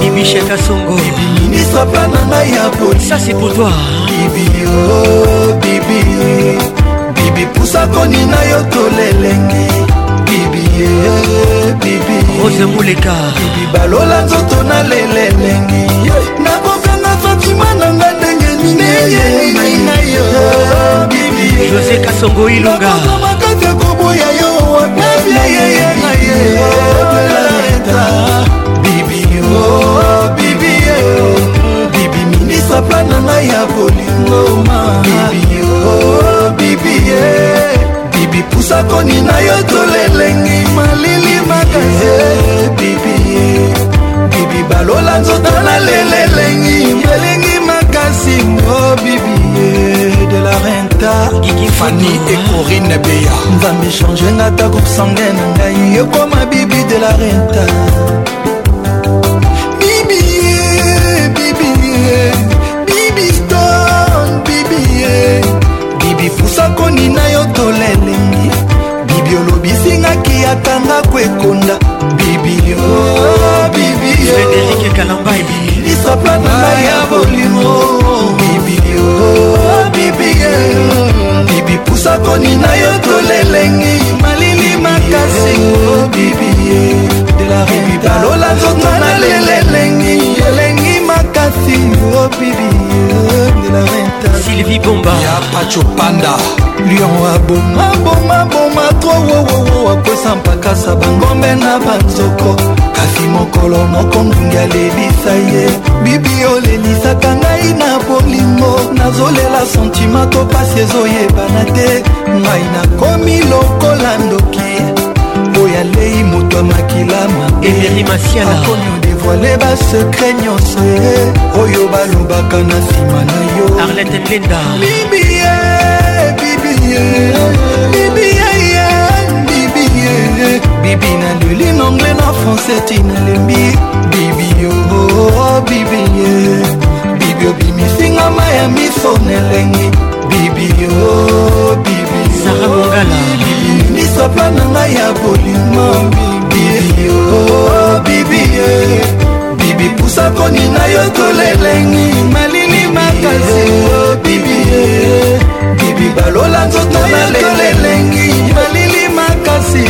bibiobibiminiswa plan na ngai ya polio bibio bibi bibi pusakoni na yo tolelenge bibie bibi rose muleka bibi balola nzoto na lelelenge songo ilunga makati akoboya oh, yo wapiyeyeyeyeyeeta bibio oh. bibie bibi minisa plana na ya bolingoma bibio oh, bibie eh. bibi pusa koni na yo tolelengi malili makaye bibie eh. bibi balola nzoto na lelelengi elengi makasi mobi mata fani ekorine beya nzambe echangenga ta kursange na ngai ekoma bibi de la renta bibie bibie bibi ston bibie bibi pusakoni na yo tolelengi bibi olobisingaki atanga kwekonda bibilio bibilisapla na ngai sokoni na yo tolelengi malili makasi obibie balola nzoto na lelelengi elengi makasi obibie tata sylvie bomba ya pacopanda lion abomabomaboma tro wowowo akwesa mpakasa bangombe na banzoko kasi mokolo moko ngungi alelisa ye bibi olelisaka ngai na bolingo nazolela sentima to pasi ezoyebana te ngai nakomi lokola ndoki alei moto amakilama emeri masialaakomi odevoile basekre nyonso oyo balobaka na nsima na yo arlete lenda bibie bibie bibieye bibie bibi naleli na anglais na français ti nalembi bibio bibie bibio bimisinga ma ya miso nelengi bibio sara mongala lisopa na ngai ya bolingo bibio oh, oh, bibie eh. bibi pusa koninga yo tolelengi malini makasi o oh, bibie eh. bibi balola nzoto nalelengi malili makasi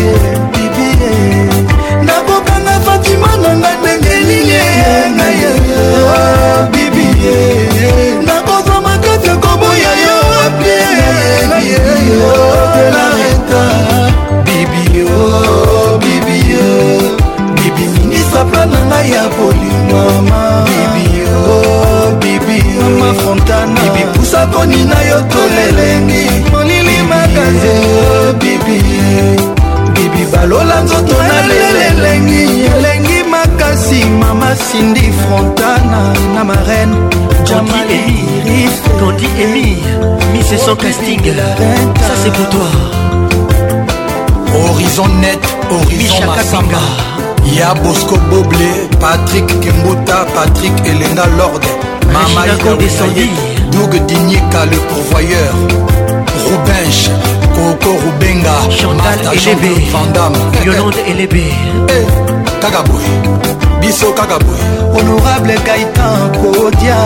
bibie eh. nakokanga fatima na ngai ndenge nini ngai bibie nakozwa makasi koboya yo bie bibio bibio bibi minisa plan na ngai ya bolimama bibio bibioma fontana bibi pusa konina yo tolelengi molili makaze bibie bibi balola nzoto na lelelengi elengi mpasi mama sindi frontana na marene jamalandi emi mise son casting ça c'est pour toi horizon net horizon masamba ya bosco boble patrik kimbuta patrik elenga lorde mamaidescendi doug dinika le pourvoyeur rubenche coco rubenga chantal elebe vandam yolande elebe eh, eh. hey. kaka boye biso kaka boye honorable gaitan kodia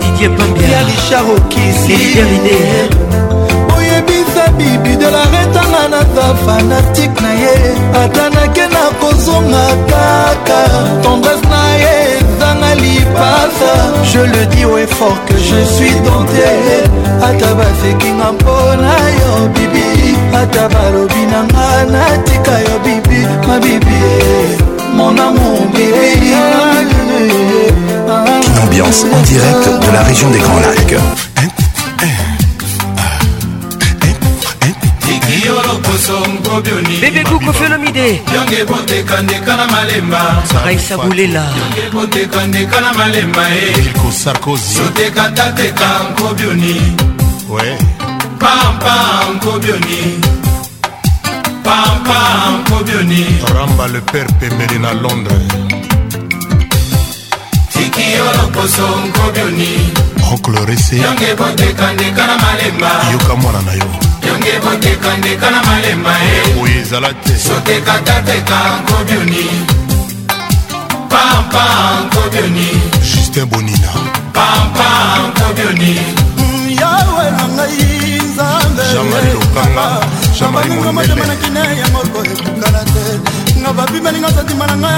didie pambia richard okisilider oyebisa bibi de la retanga naza fanatike na ye ata nake na kozonga kaka tendresse na ye ezanga lipasa je le dis au effort que je suis tenté ata basekinga mpona yo bibi ata balobi nanga natika yo bibi mabibi mon amour bébé. Ambiance en direct de la région des Grands Lacs. bebe buku felomide yonge boteka ndeka na malemba raisa bulela yonge boteka ndeka na malemba soteka tateka nkobioni pampa nkobioni papa nkobioni ramba le père pembeni na londres tiki yo lokoso nkobioni oklorese yonge botekandeka na malemba yoka mwana na yo yonge botekandeka na malemba e eh. boye ezala te sotekatapeka nkobioni pampa nkobioni justin bonina pampa nkobioni mm, yawe na ngai nzambe jean-marie lokanga shambaninga motema na kina yango koyekokala te nga babimelinga santima na ngai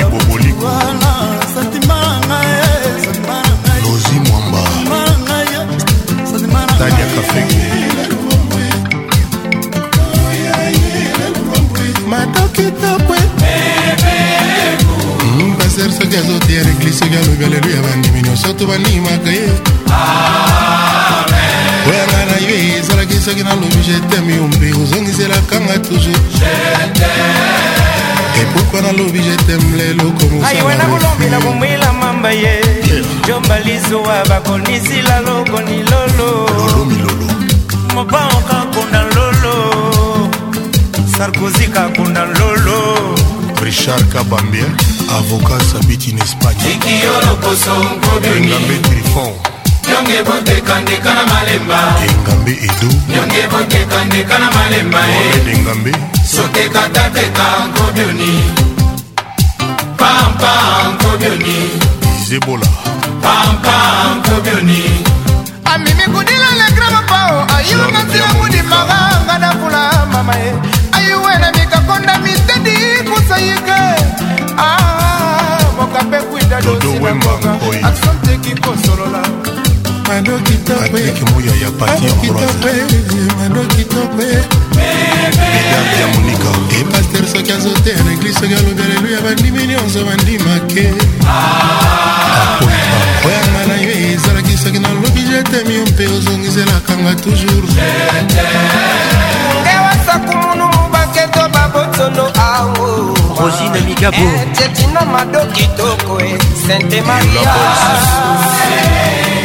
ya popawana santima na ngai santima na ngai mwamba santima na ngai matokitokwe baser soki azotia reglise soki alobi aleluya bandimi nyonso to bandimaka ye oyanga na yo eza soki nalobi jeteme yo mpe ozongiselakanga toujours epokwa nalobi jeteme leloko moaiwe nakolobela komwela mamba ye jombalizowa bakonisila loko ni lolo moba okakunda lolo sarkozi kakunda lolo richard kabambia avocat sabiti na espagne engambe trifon nyonge bondekandeka na malemba engambe edo nyonge bondekandeka na malemba eh. engambe sotekatapeka nkobioni pampa nkobioni zebola pampa nkobioni amemi kudila legramapao ayilonga nzia mudimaka nga nakula mama ye eh. ayiwena mikakonda mitedi kusayike ah, moka mpe kwida dosi na mboka aksanteki kosolola manokitopekimoya ya patienroiseya monika epaster soki azote na eglise soki alobi aleluya bandimi nyonso bandimake oyamba na yo ezalaki soki nalobi jetemi yo mpe ozongiselakanga toujours ewasakumunu mubaketo babotono ango rosine migabo eh, tetino mado kitoko e eh, sante maria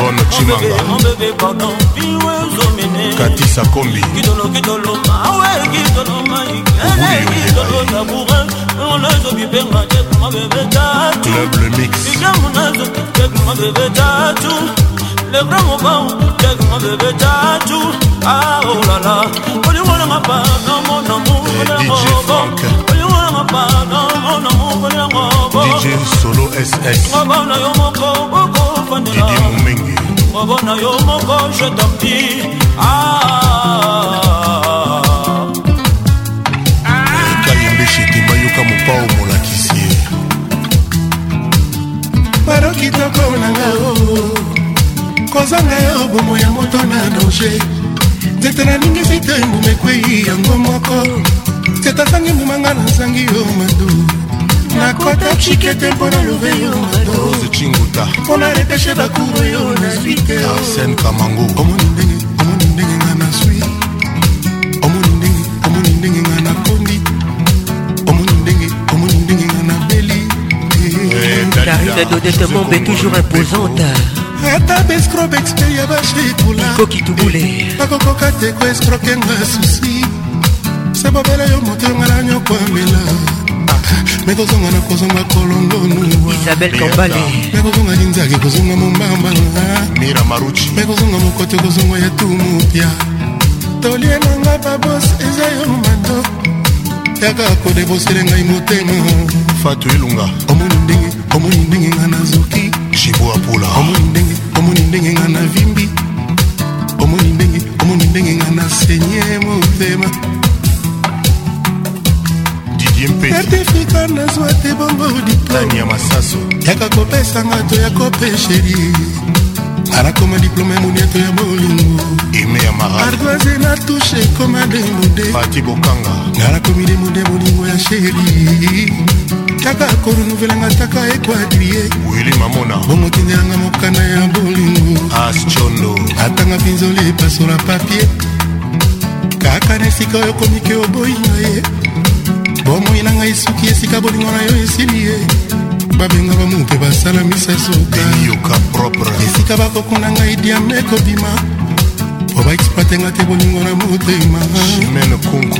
yvonne cimanga katisa kombi club le mix le grand mobao tek mo bebe tatu aolala olimolanga pa na monamu na mobo dj solo ssngobona yo moko okofandelamingi ngobona yo moko je tampi ah. kayembeshete bayoka mopao molakisi ye baro kitoko nanga kozanga yo bomo ya moto na danger nzete naningisi te emumekwei yango moko teta zangi mbumanga nazangi yo mado nakotaki kete mpo na love yo madozinguta mpo na repeshe bakuro yo nazwi te arsen kamango omoni ndenge omoni ndenge nga nazwi omoni ndenge omoni ndenge nga nakondi omoni ndenge omoni ndenge nga nabeli karine dodete mombe toujours imposante ata bescrobe expe ya bashekula kokitubule bakokoka te koescrokenga susi se bobela yo motema na nyoko amela ah, mekozonga na kozonga kolongonuwamekozonga inzaki kozonga mombambalamekozonga mokote kozonga ya tumupya tolie nanga babos eza yo mato yaka kodebosele ngai motema fatu elunga omoni ndenge omoni ndenge nga nazoki jiboapula omoni ndenge omoni ndenge nga na vimbi omoni ndenge omoni ndenge nga nasenye motema didie mpesifika nazwa te bongo diplani ya masaso yaka kopesanga to ya kopesheri arakoma diplome monieto ya bolingo ime ya maardoise na tushe ekoma demude pati bokanga narakomi demude bolingo ya sheri kaka korunuvelanga taka ekuadrie wili mamona bongo tindelanga mokanda ya bolingo ascondo atanga pinzoli epasola papie kaka na esika oyo komiki oboyinga ye bomoi na ngai soki esika bolingo na yo esili ye babenga bamope basala misasukaesika bakokuna ngai diame ekobima po baexploitenga te bolingo na motema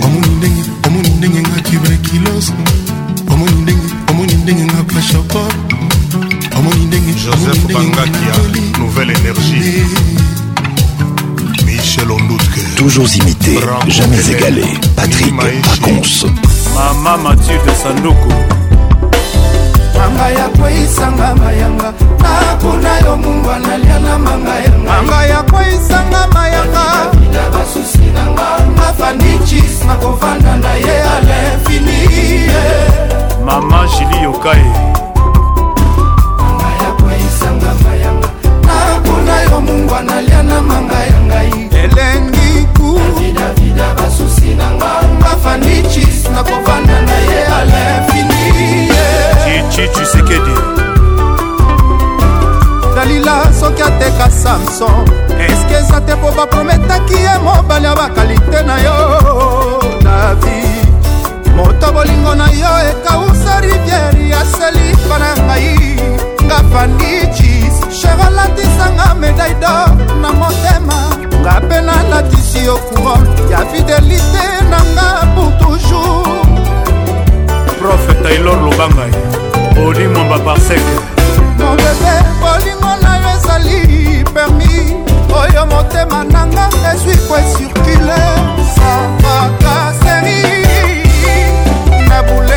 omoni ndenge omoni ndenge nga cubekilos omoni ndenge omoni ndenge nga pashokor omoni ndenge joseph bangakia nouvelle énergie eh. Michel Ondoutke. Toujours imité, Bravo jamais égalé. Patrick Pacons. mama matilde sanduku manga ya kweisanga mayanga nakuna yo mungwa nalia na manga yanga manga ya kweisanga mayanga ida basusi nanga mafanicis nakovanda na ye alinfini mama jili yokae manga ya kweisanga mayanga nakuna yo mungwa nalia na manga yangai elengi maluku bafandi chis nakovanda na ye à l'infini cichichisekedi dalila soki ateka samson eh. eske eza te mpo baprometaki ye mobali ya bakalite na yo davi moto bolingo na yo ekausa riviere ya selipa na ngai nga fanicis shero alatisanga medaille dor na motema nga mpe nalatisi yo couron ya fidelité na nga pour toujours profe taylor lobangai olimomba parseke mobebe bolingo na yo ezali permi oyo motema na nga ezwi kue circule savaka seri na bula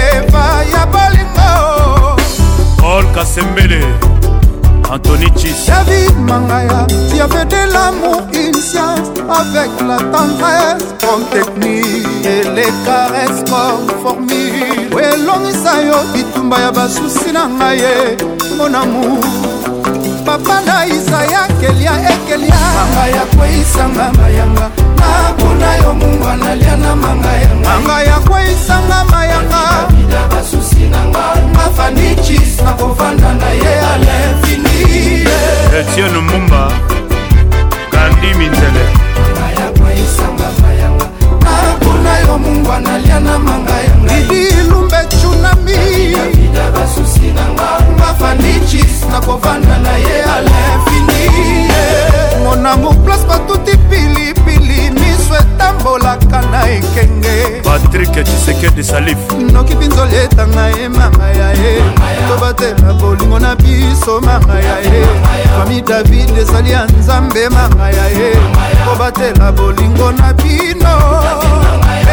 kasembele Anthony Chis David Mangaya qui avait de l'amour une science avec la tendresse comme technique et les caresses comme formule elongisa yo bitumba ya basusi na ngai mon amour papa na isaya kelia ekelia eh, manga ya kweisanga mayanga napona yo mungwa nalia na manga yanga manga ya kweisanga mayanga bida basusi nanga mafanicis nakovanda na ye alinfini etienne mumba kandi minzele manga ya kweisanga mayanga napona yo mungwa nalia na manga yanga didi lumbe tsunami bida basusi nanga papa nichis nakovanda na ye alinfini monango place batuti pilipili miso etambolaka na ekenge patrik cisekedi salif noki binzoli etanga ye mama ya ye tobatela bolingo na biso mama ya ye fami david ezali ya nzambe mama ya ye tobatela bolingo na bino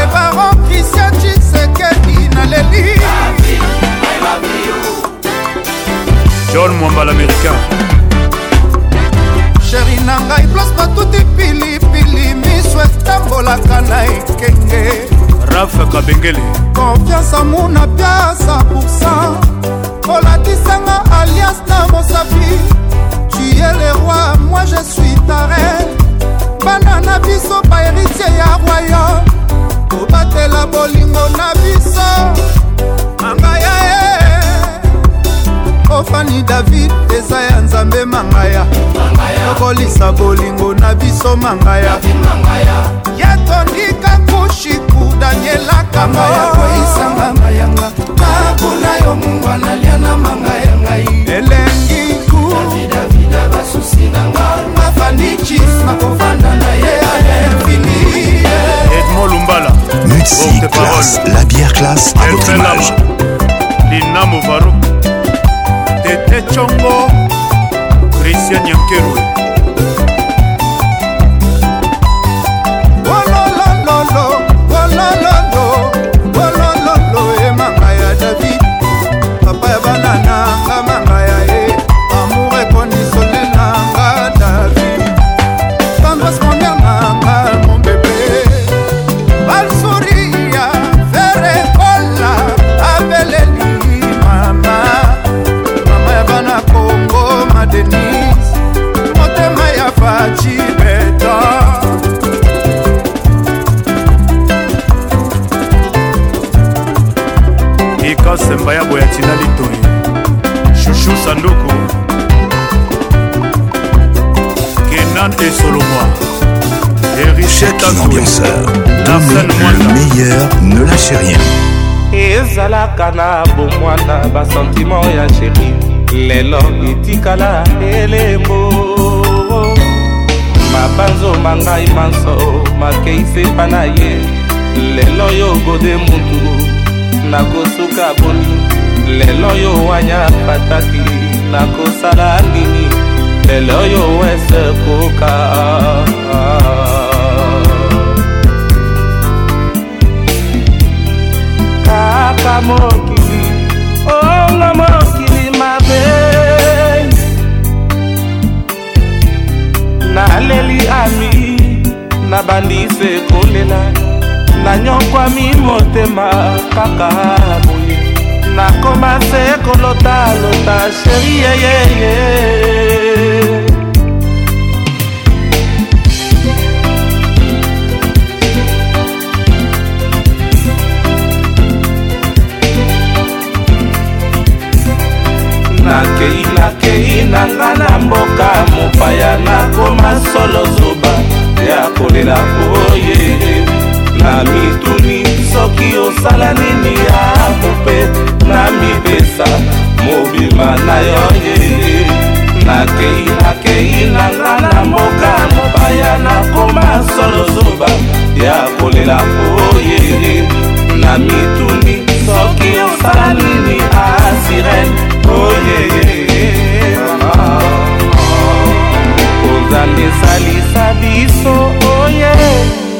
ebaron kristian cisekedi naleli I love you. john mwamba l'américain sheri na ngai place matuti pilipili miso etambolaka na ekenge raf kabengele konfiance amuna piasa pourcent olatisanga alias na mosapi tu es le roi moi je suis ta reine bana na biso baheritier ya royaume kobatela bolingo na biso mangaya e ofani david eza ya nzambe mangaya tokolisa bolingo na biso mangaya yatondika kushiku danielakamoisangangayanga nakuna yo mungwa nalia na mangayangai elengi ku davidavida basusi nanga mafandicis makovanda na ye alenfini edmond lumbala Muxi, classe, la bière classe à votre image. Lina Movaro. ete congo christian yankerue sila litoi chuchu sanduku kenan et solomoi erichette ambianceur le meilleur ne lâche rien ezalaka na bomwana basentiment ya sheri lelo etikala elembo mabanzo mangai manso makei sepa na ye lelo yo gode mutu nakosuka boni lelo oyo wanya pataki nakosala nini lelo oyo wesekoka kaka mokili ongo mokili mabe naleli ami nabandise kolela nanyokwami motema kaka boy nakoma se kolotalota sheri yeyeye nakei nakei na nga na mboka mopaya nakoma solo zoba ya kolela oye oh yeah. na mituni soki osala nini akope na mipesa mobima na yo yeye nakei nakei nanga na mboka mopaya nakoma solo zuba ya kolela oyeye na mituni soki osala nini asirene oyeye kozambi esalisa biso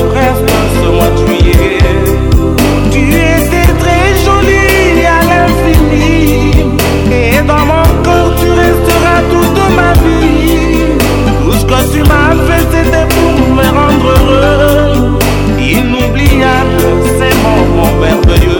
le ce mois de juillet. Tu étais très jolie à l'infini. Et dans mon corps, tu resteras toute ma vie. Tout ce que tu m'as fait, c'était pour me rendre heureux. Inoubliable, c'est mon, de merveilleux.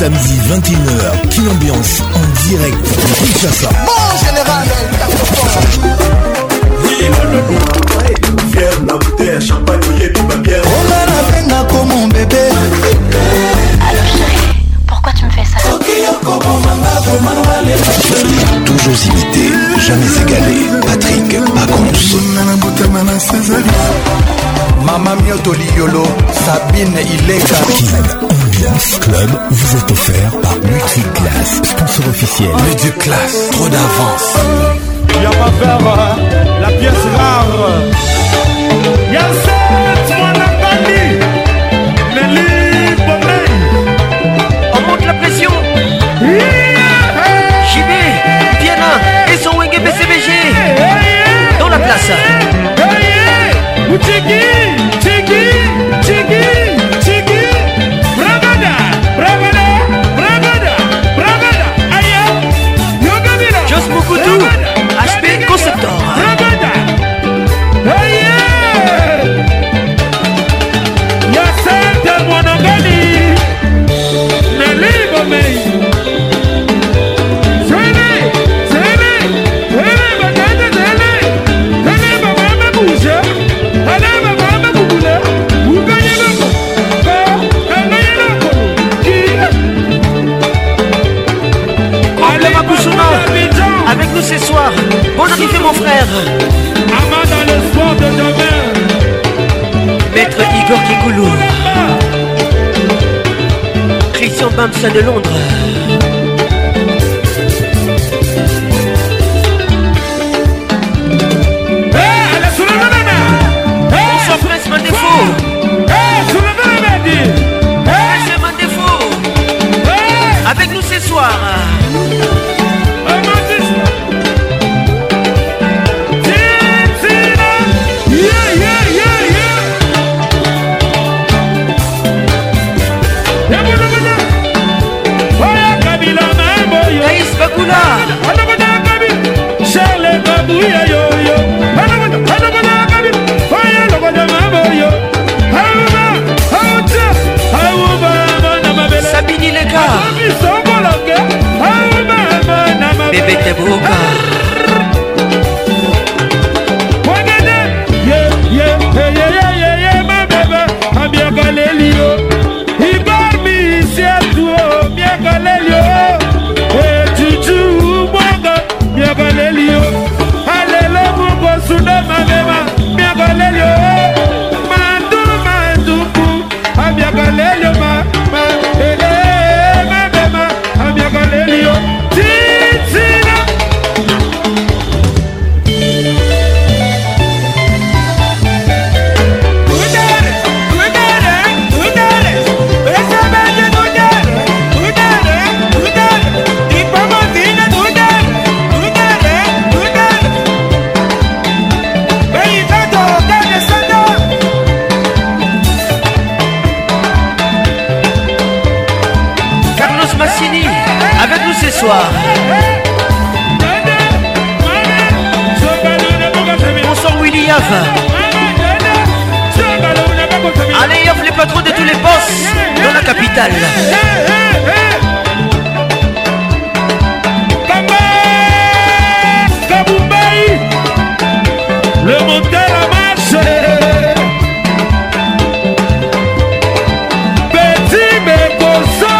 Samedi 21h, Kin Ambiance en direct de Kinshasa. Bon général, Fier la bouteille, champagne, yébi, papier. papier. On a la peine à comme mon bébé. Alors chérie, pourquoi tu me fais ça Toujours imité, jamais égalé. Patrick Pacons. Maman Mio Liolo, Sabine parti. Club vous est offert par Multiclass, sponsor officiel. Multi-Classe, trop d'avance. Y'a pas faire euh, la pièce rare. Y'a On monte la pression. Chibé, Diana et son Wenge BCBG. Dans la place. frères. Amas dans l'espoir de demain. Maître Igor Kikoulou. Christian Bamsa de Londres. kileka bebete boka capitale Le monteur à marche Petit Bekosa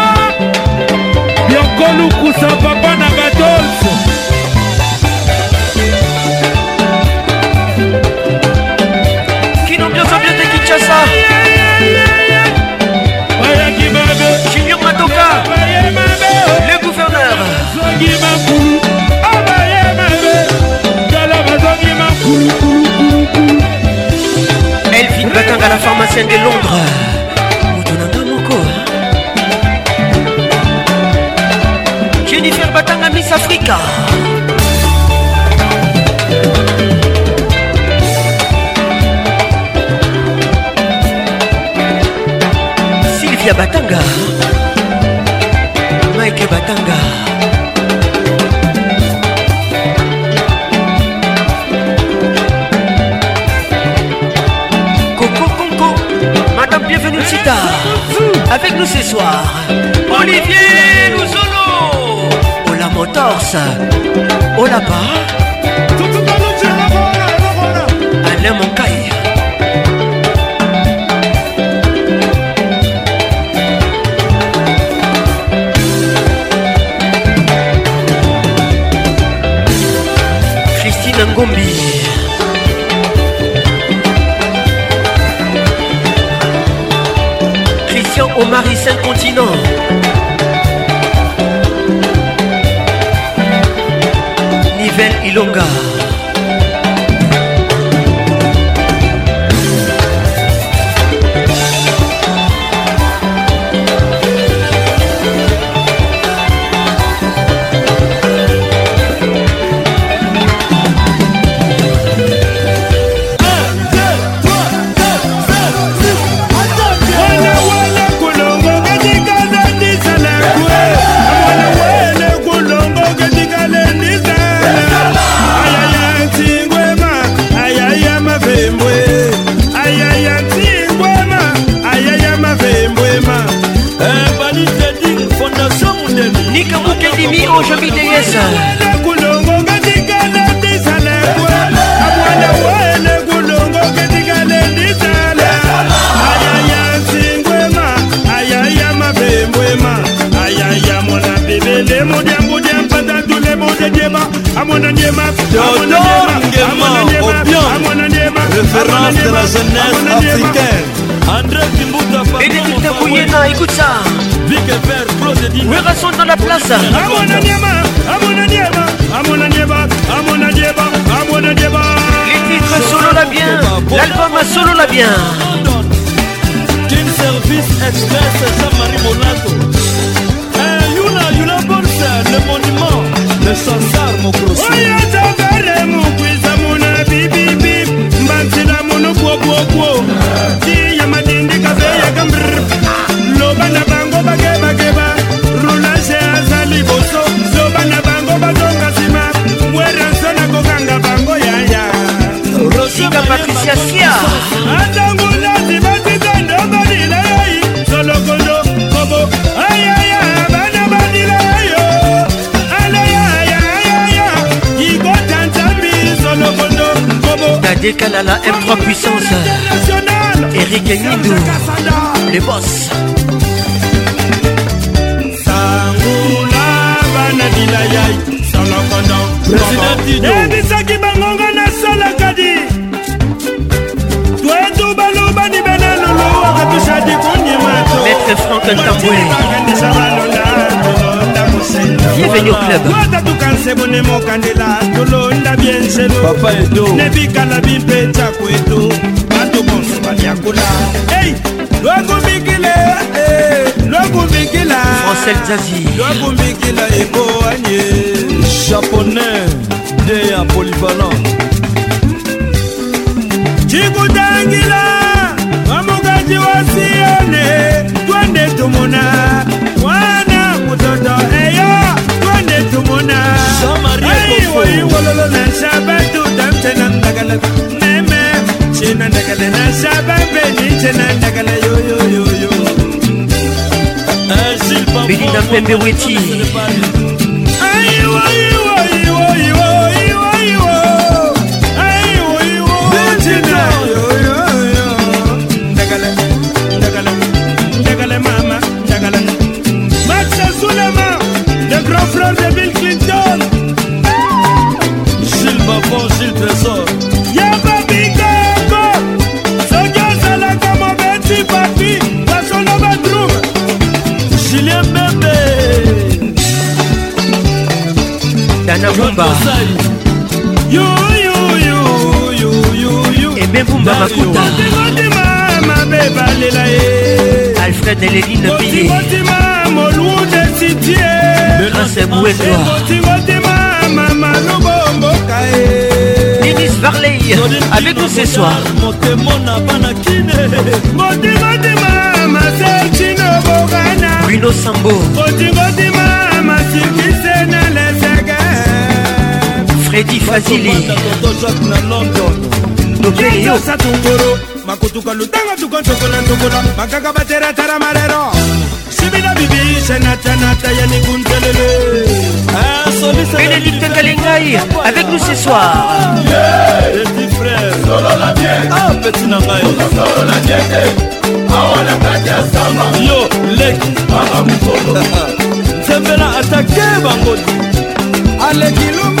Yokolukusa papa bazongi makulu abaye mabe tala bazongi makulukulukulu elvin batanga la pharmacien de londres ah, moto na nga moko ah. jennifer batanga miss africa sylvia batanga mike batanga si tard, Avec nous ce soir, Olivier Luzolo Ola Motors. Ola Pas. Alain Moncaille. Christine Ngombi. Maricel Continent Nivelle Ilonga kwetu nebikala bimpecha kwetu bantu bonso balyakula hey, lwakumbikile hey, lwakumbikila eh, lwakumbikila ekoanye Jaban Benite na ndakala yo yo yo yo eh, Benina Pembe Weti Aiwa aiwa aiwa aiwa aiwa aiwa Aiwa aiwa Benina yo yo yo Ndakala ndakala ndakala mama ndakala Max Sulema le grand frère de Bill na vumba ebe vumba makuta alfred eleline piye grâce bouetoa Denis Varley avec nous ce soir. Bruno Sambo. fredi fazilijoak na london dopeyosa tungoro makotuka lutanga tukontokola ntokola makaka bateratara marero sibina bibi senatanata ya nikuntelele Bénédicte Galengaï avec nous ce soir. Yeah, petit frère, solo la mienne. Ah, petit nangaï. Solo la mienne. awana kati ya sama yo leki mama mokolo nzembela atake bango aleki lumi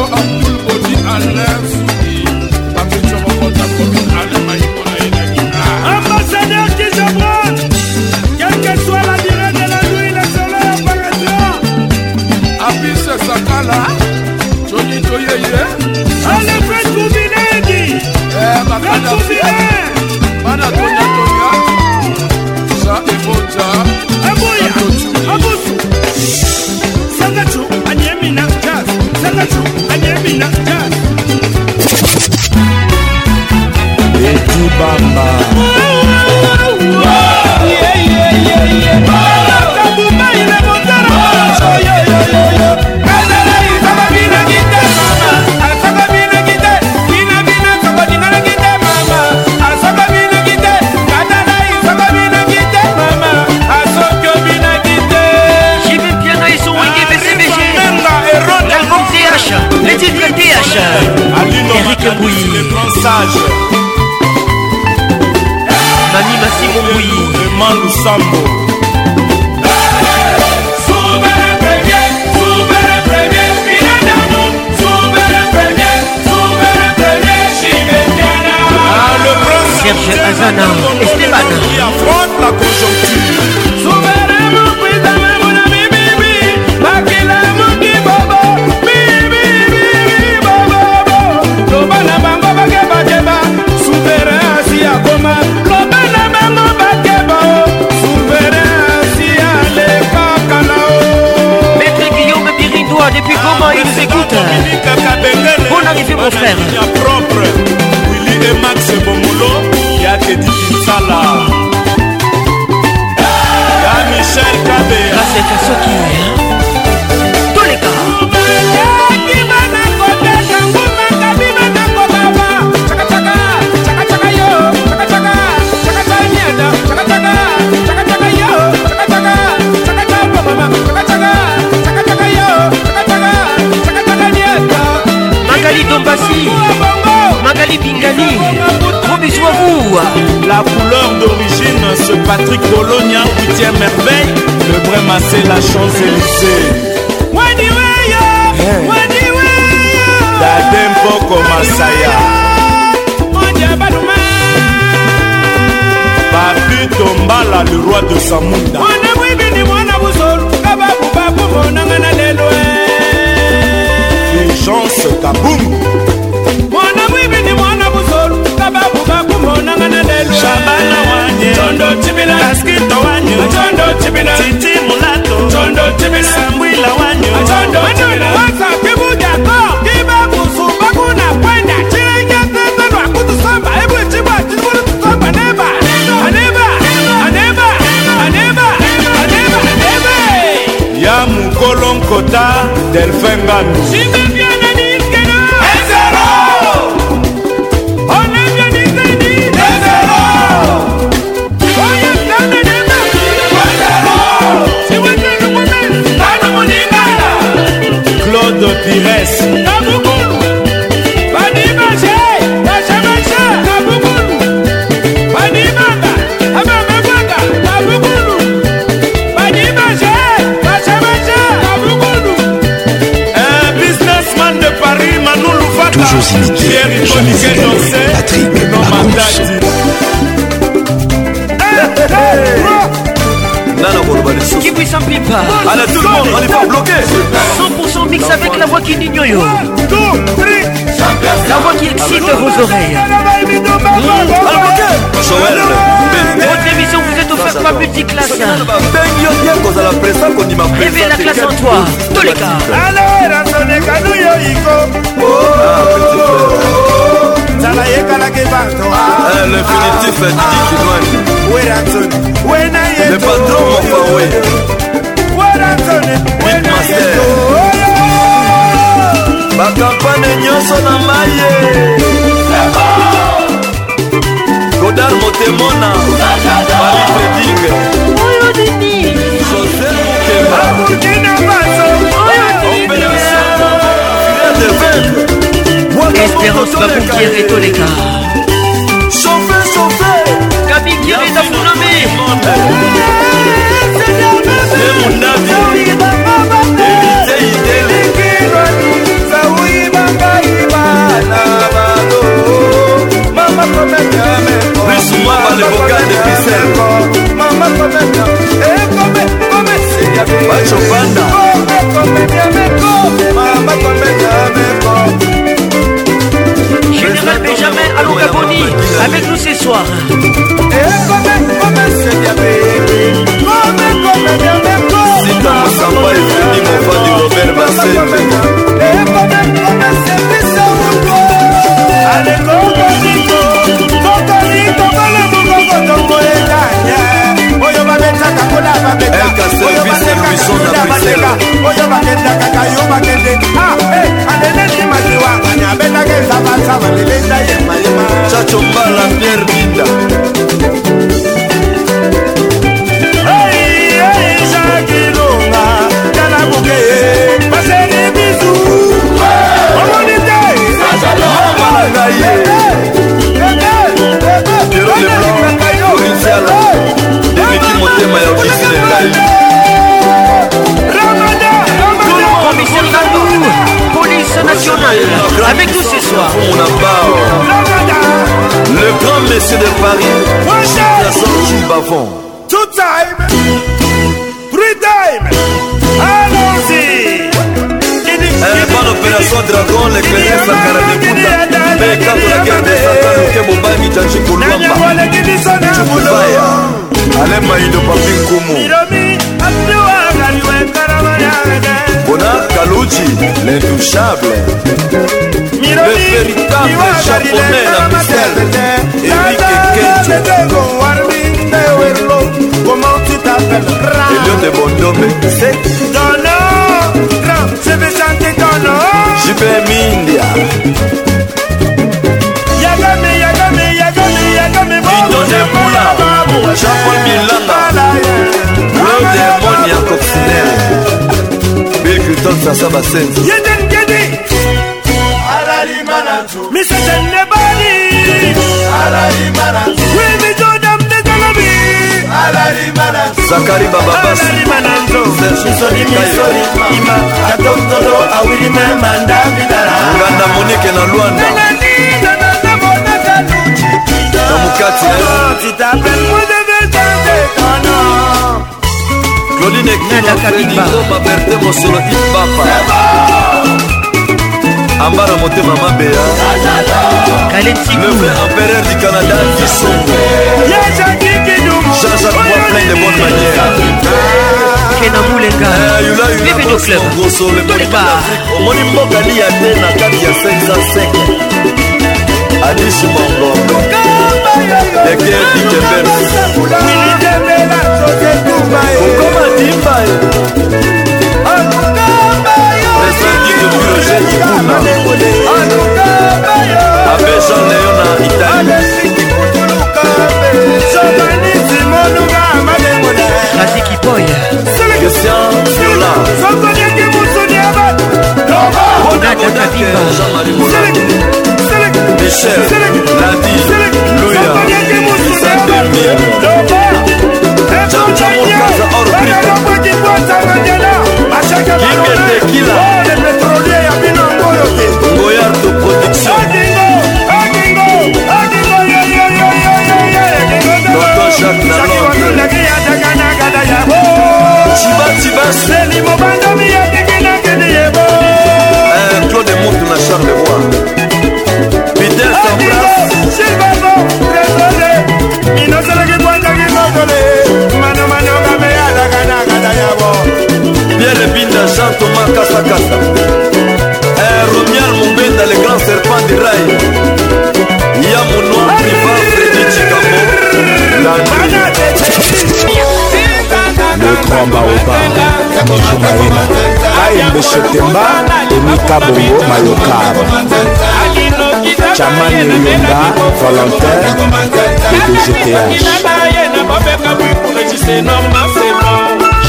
samba efendi mobali robert baseelkaservice elbison na bruxelles François Monambao euh, Le grand monsieur de Paris Jason Gilles Bavon Two time Three time Allons-y eh, bonne opération dragon lekelesakala libunda mpe katolakedesatanke mobali jaci kolwamba ale maido papi nkumu Bona Kalouji, l'intouchable Le véritable japonais la mystère Eric Kencho Comment tu t'appelles Elion de Bondombe, tu sais Ton nom, je vais chanter ton nom JP Mindia Yagame, Yagame indonge mpula jean-paul milanga lode monia coxinel beculton sasa basenzi misetenebali wimijodam detalabi zakari bababasnganda monike na lwanda dans mon cas, tu t'appelles moi de détente Claudine Ekino, ma verte, mon solo, il papa ambara motema mabeya leve empereur du canada kisongojaja moi oh, plein de bonne manièreomoni mbokani ya te na kati ya 505 adisi mongombe leke dikebekokoma dimbae esokikokioje ibuna abejan leyo na italiekristian viola rodakotake jean marie mola Michel, Nadi, Louya, Lisa 2000. Jamja Morkaza Orbrito. Kimbe Tequila. Goyard Production. Toto Jacques Lalonde. Chiba Chibas. Claude Moutou na Charlevoix. gabriel binda jean thomas kasakasa eh, romial mongenda le grand serpent de rai ya monoi priva fredi cikambo letrombaoba mojo mayena aembeshetemba emika bongo mayokaba chamani yonga volontaire de dgth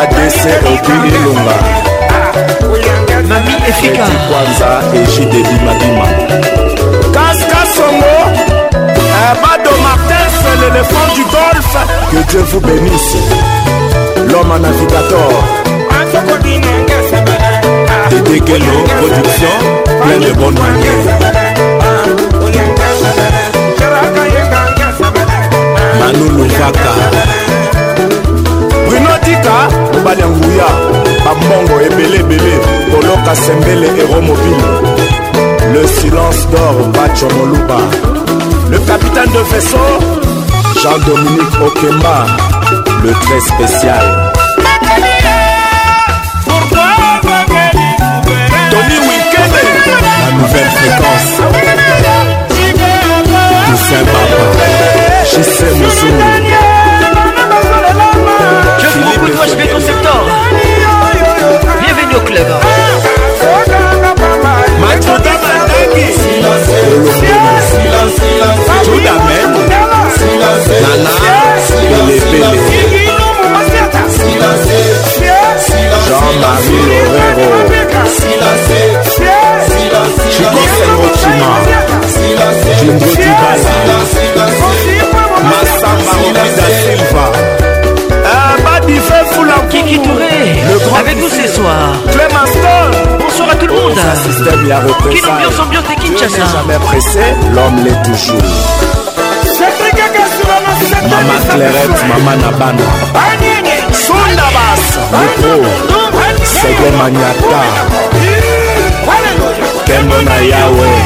adc oki ilunga mami efika kwanza egide bimabima kaskasongo euh, bado martins l'éléphant du golfe que dieu vous bénisse l'homme navigator dedegelo production plein de bonne manière manu luvaka batika mobali ya nguya bambongo ebeleebele koloka sembele ero mobile le silence dor bacho moluba le capitaine de vaisseau jean-dominique okemba le très spécial tony wikede la nouvelle fréquence toussaint baba jise mozulu Écoute-moi, je vais conceptor. Bienvenue au club. Machuda Mandaki. Silence, silence, silence. Chuda Men. Silence, silence, silence. Silence, silence. Jean-Marie Romero. Silence, silence. blessé, l'homme l'est toujours. Maman Clairette, Maman Nabana, Sundabas, Mikro, Sege Maniata, Kembo na Yahweh,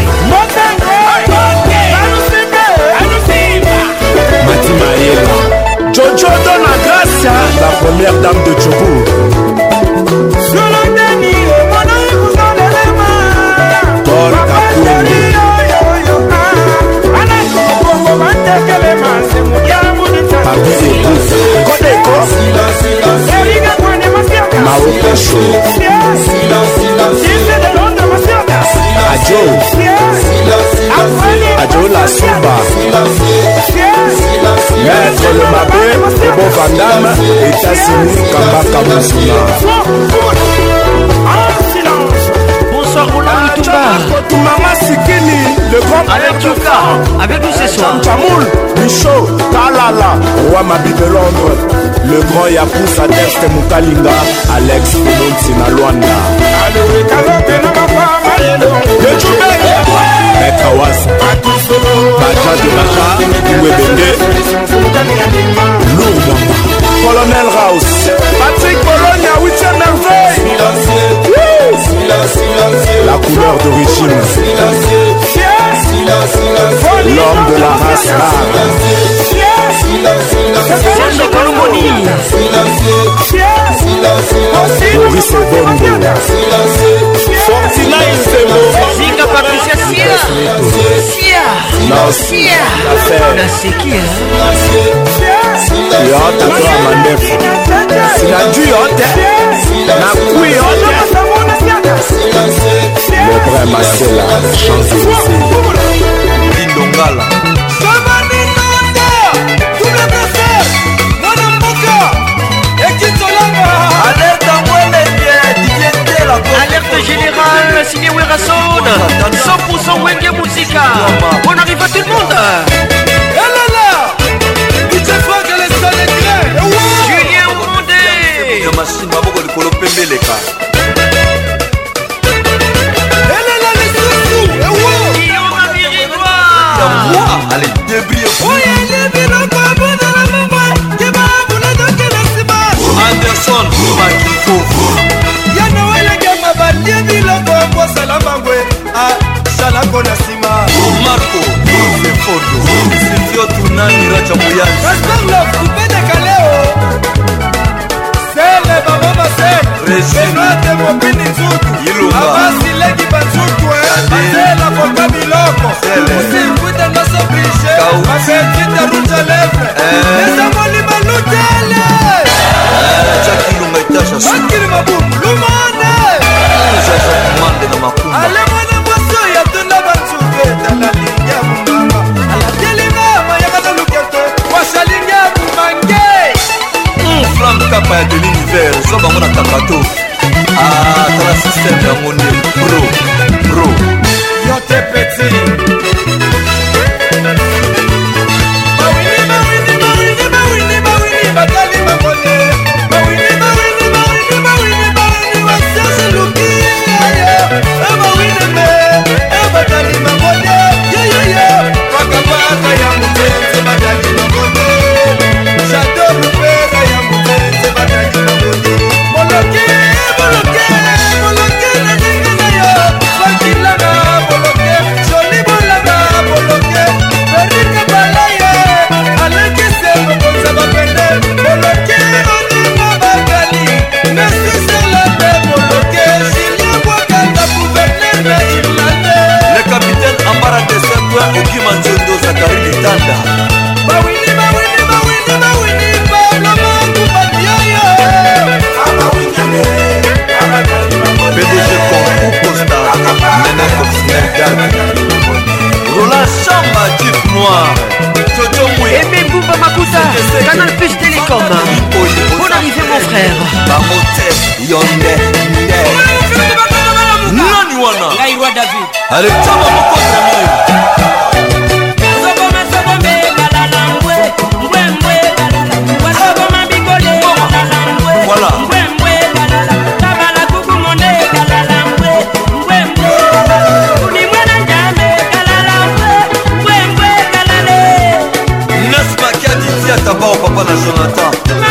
Mati Maïla, Jojo donne la grâce, la première dame de Tchoubou. tekelema nsemo ya muditakodekoeringa kwane masiaka maokoso isedelonda masiaka ajo ajo la suba maître le mabé bobo vandame états-unis kambaka mosuna mama sikini le grand avec Tuka avec nous ce soir Tamoul Michaud Talala Wamabi de Londres le grand Yapousa Deste Mukalinga Alex Monti na Luanda le Jubel Mekawas Baja de Baja Webende Lourdes Colonel House Patrick Bologna 8e nerveux la couleur d'origine, l'homme de la race Maurice Bongo Fortina Zika Patricia Sia Sia nasikia yote kwa mandefu sinajui yote na kui yote Le vrai Marcela, Champs-Élysées. Lindongala. Alerte générale signé Werason 100% Wenge Musica On arrive à tout le monde Julien Mondé Masimba boko likolo pembeleka allez débrouillez oyeli biloko abondala mongwa yeba bolatokela nsima anderson bakifo ya nowelengema balie biloko akosala bangwe asalako na nsima marco sefodo silvio tunani rajamoyani kastor lafupedeka leo genoate mobini nzuku avasileki banzuku eh. azela koka biloko usikuta noso brishe mapetite ruja levre esamoli balutele bakili mabumu lumane eh, ale mwana mwaso yatunda banzuku etala eh, linya kapa ya de l'univers zwa bango na kakato atala ah, systeme yango nde bro bro yo te petit batali bakone noir Jojo Aimé Bouba Makuta Canal Plus Télécom Bon arrivé mon frère Bamote Yonde Nani wana Ngai wa David Allez tama moko bana Jonathan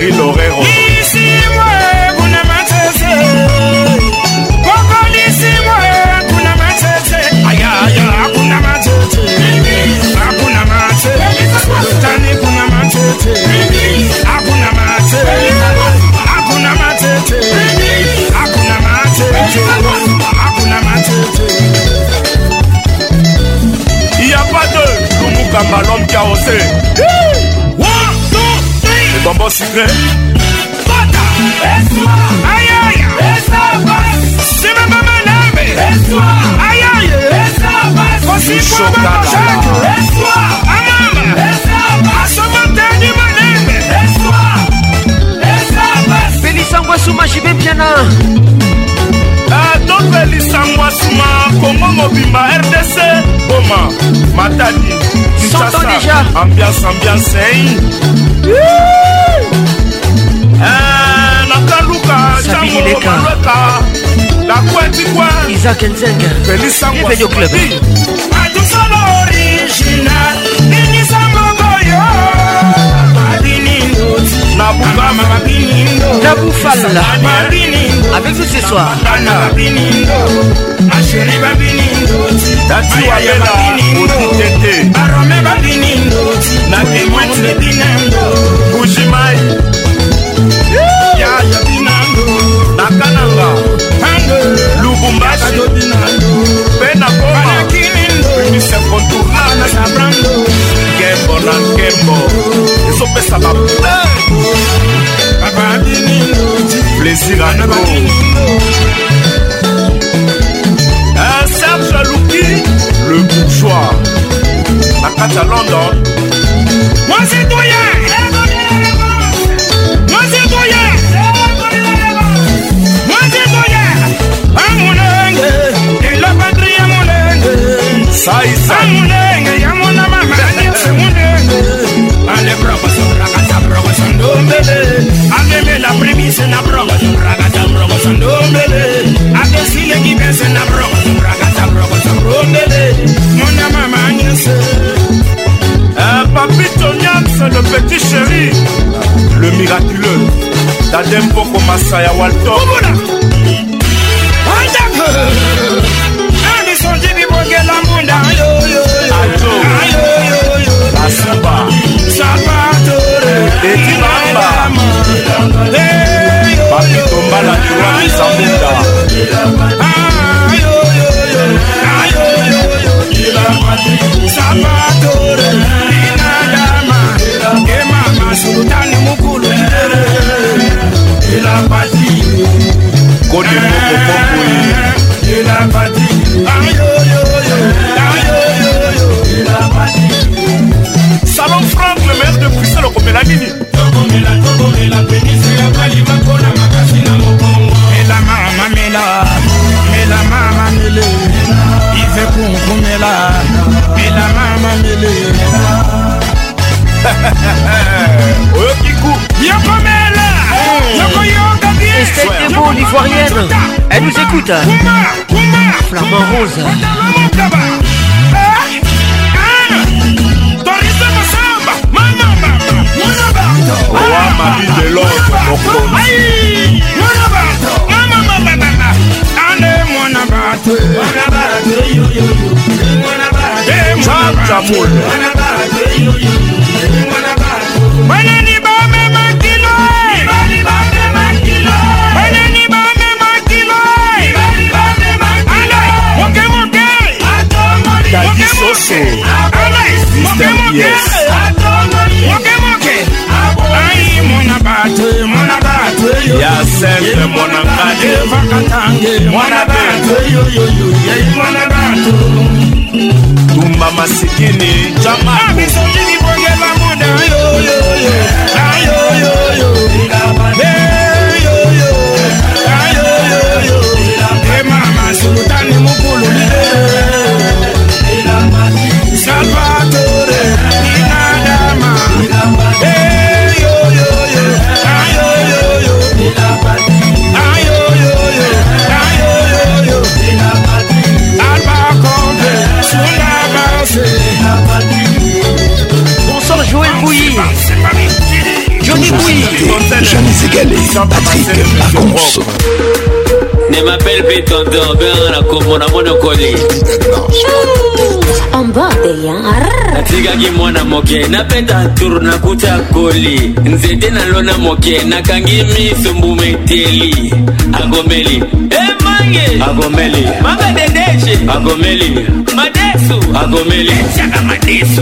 Y lo veo. frère. pelisango esuma jibe mpiana atopelisango asuma kongo mobimba rdc boma matadi kisasa ambiance ambiance ei kileka isak nzengaepedio club Nabou Fall avec vous ce soir. tati wabela oti tete arome babini ndoti na temwati lebina ndo bujimai mombasi mpe na goma mimis incontournable nkembo na nkembo ezopesa baple plaisir ango serge alouki le bourgeois na kati ya london moi citoyen est, ça y la est, le petit chéri, le miraculeux, Tadem est, Masaya eti bamba bapitomba na durami sambunda sabatore inadama emama sultani mukulu kodemokokokoi tokomela nini melama mamela melama mamele ive kunkumela melama mamele oyokiku yokomela Estelle Debo, l'ivoirienne, elle nous écoute. Flamand Rose. roi ma vie de l'ordre mokoni cacamule banani bamemakiloe banani bamemakiloe mokemoke mokemoke mokemoke sembe mwana kadi vakatange mwana bantu yoyoyo yei mwana bantu tumba masikini jama bisokini bongela muda yoyoyo ayo imité, jamais égalé. Patrick Pacons. Ne m'appelle plus tonton, ben la comme mon amour collé. natikaki mwana moke napeta tour nakuta koli nzete nalona moke nakangi miso mbuma eteli agombeli emange eh, agombeli mamadedeshe agombeli madesu agombeli etiaka madesu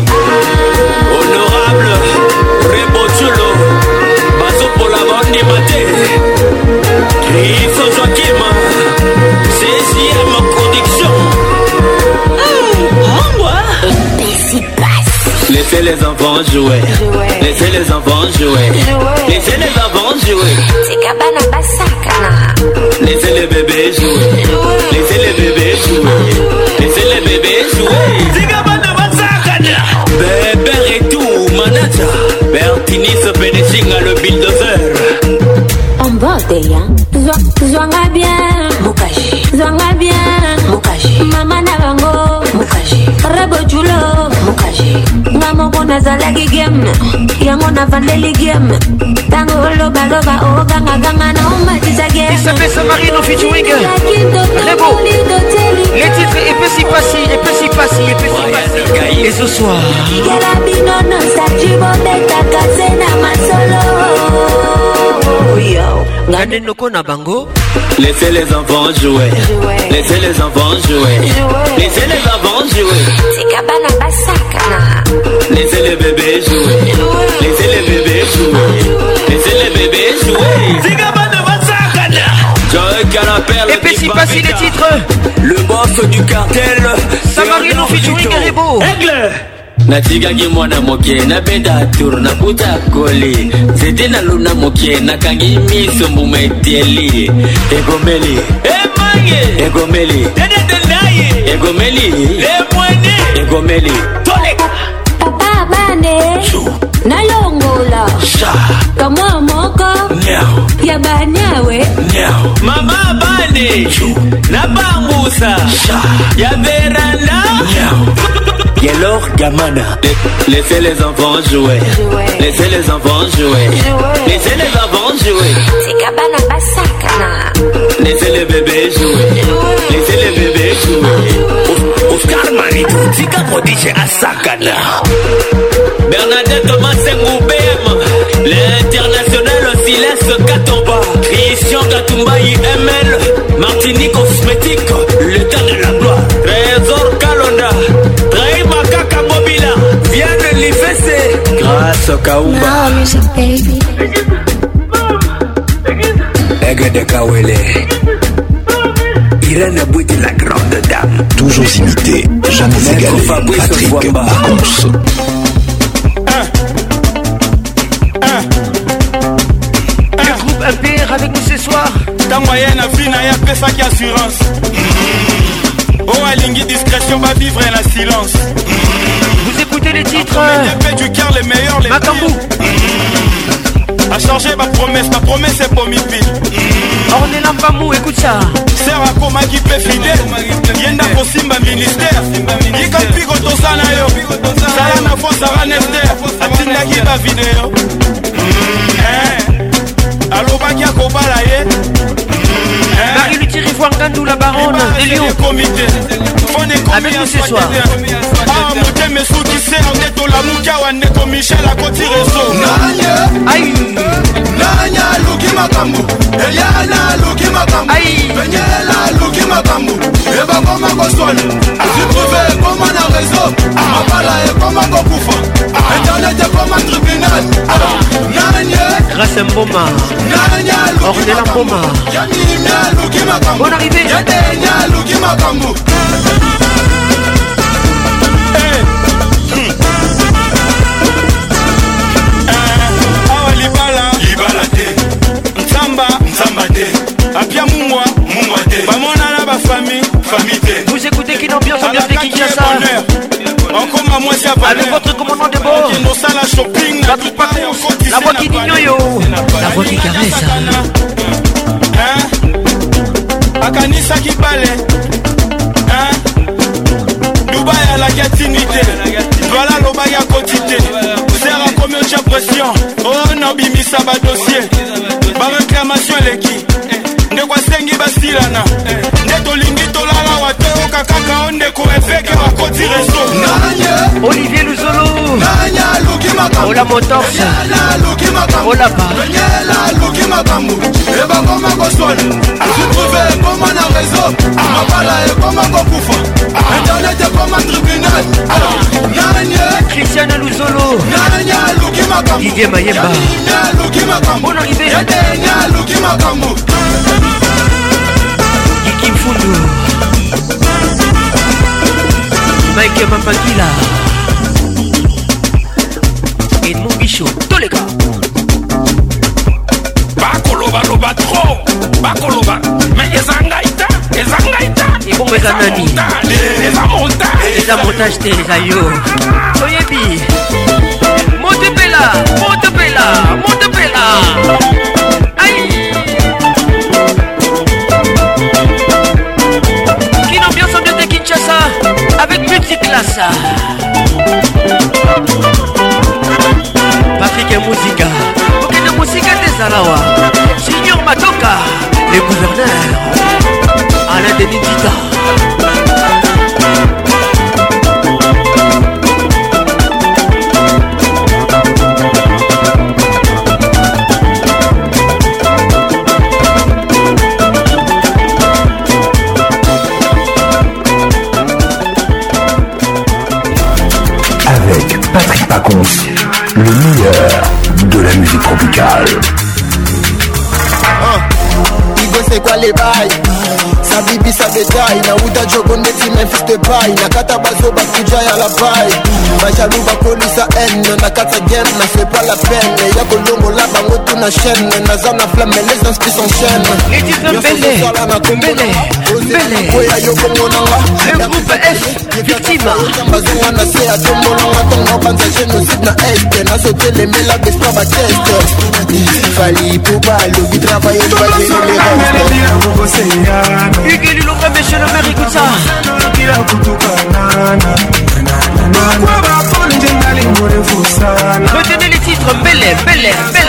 honorable rebotulo production ah, Laissez les enfants jouer. Laissez les enfants jouer. Laissez les enfants jouer. Laissez les bébés jouer. Laissez les bébés jouer. Laissez les bébés jouer. Bébé retour, manager. se Benessinga kolia zwanga bien mukashi zwanga bien mukashi mama na bango mukashi rebo julo mukashi nga moko nazalaki game yango navandeli game ntango olobaloba ogangaganga na omatisa Et ce soir, Kelabino no sa jibobetaka se na masolo ngande noko na bango laissez les enfants jouer laissez les enfants jouer laissez les enfants jouer sikabana basakana laissez les bébés jouer laissez les bébés jouer laissez les bébés jouer sikabana basakana epesi pasi les titres le boss du cartel Samarino featuring Rebo Aigle natikaki mwana moke nabeta tour nakuta koli nzete naluna moke nakangi miso mbuma eteli egomeli emange egomeli dedetendaye egomeli lemwene egomeli toleka papa bane nalongola kamwa moko ya banyawe Nyao. mama na bambusa ya veranda gamana, eh, laissez les enfants jouer. Laissez les enfants jouer. Laissez les enfants jouer. C'est cabana basakana. Laissez les bébés jouer. Laissez les bébés jouer. Oscar c'est Tika Prodige à Sakana. Bernadette Thomas Ngoubé. Silas Katomba, Christian Katumbaï ML, Martini Cosmétique, le temps de la gloire, Trésor Kalonda, Traïma Kaka Mobila, Vianne Lifese, Grâce Kaumba. Egede Kawele. Irène Bouti, la grande dame. Toujours imité, jamais égalé. Patrick Pacons. ntango ye na vi na ye apesaki assurance oyo alingi discrétion vivre na silence vous écoutez les titres pe du cœur les promesse les pour mes bapromese bapromese ebomi pile ornela mou écoute ça ser akomaki mpe Y'en ye ndako simba ministère yika mpiko toza na yo sala na fo sara nester atindaki bavideo eh. alobaki akobala ye Marie Luthier Ivoire Gandou la baronne des lions avec nous ce soir ah, motema esukise ah. na ndeto lamuki awa ndeko michel akoti reso nanye nanye aluki makambo eliana aluki makambo penyela aluki makambo ebakoma koswana zipruve ekoma na reso mabala ekoma kokufa ah. internet ekoma tribunal nanye grâce mboma ordela mboma yani nyaluki makambo yende nyaluki makambo awa eh. hmm. eh. eh. libala libala te nzamba nzamba te apia mungwa mungwa te bamonana bafami fami te vous écoutez qu'une ambiance ambiance de kinshasa okoma mwasi ya avec votre commandant de bord osala shopping na tout partout la voix qui nignoyo la voix qui caresse akanisa kibale dubai alakaki nite dwala alobaki akoti te zer akomi otya pression oyo oh, nabimisa badosie bareclamation eleki eh, ndeko asengi basilana koyoka kaka ondeko efeke bakoti reso olivier luzolo ola motorse olaba luki makambo ebakoma koswana sutruve ekoma na rezo ah. mabala ekoma kokufa ah. internet ekoma tribunal ah. nanye christiane luzolo nanye aluki makambo didie mayemba aluki makambo yadenya aluki makambo ikimfundu mike mapakila edmond bisho toleka bakolobaloba tro bakoloba me eza ngai ta eza ngai ta ebongweka nani eza montage eza montage te eza yo toyebi motepela motepela motepela multiclasse patrik ya muzika okende mosika te ezalawa junior matoka le gouverneur qualify nabibisa detai nauta jogo ndeti memphis depai nakata bazo bakuja ya labai bajalu bakolisa ene nakata game nasepa la pene ya kolongola bango tuna chaine naza na flamme les inspis en chaine yo bongo nanga na se atomonanga ntongo banza génocide na este nazotelemela bespa bateste fali po balobi travaye baeeeokosenga Hugues Lilombe, monsieur le maire, écoute ça. Retenez les titres Belle, Belle, Belle.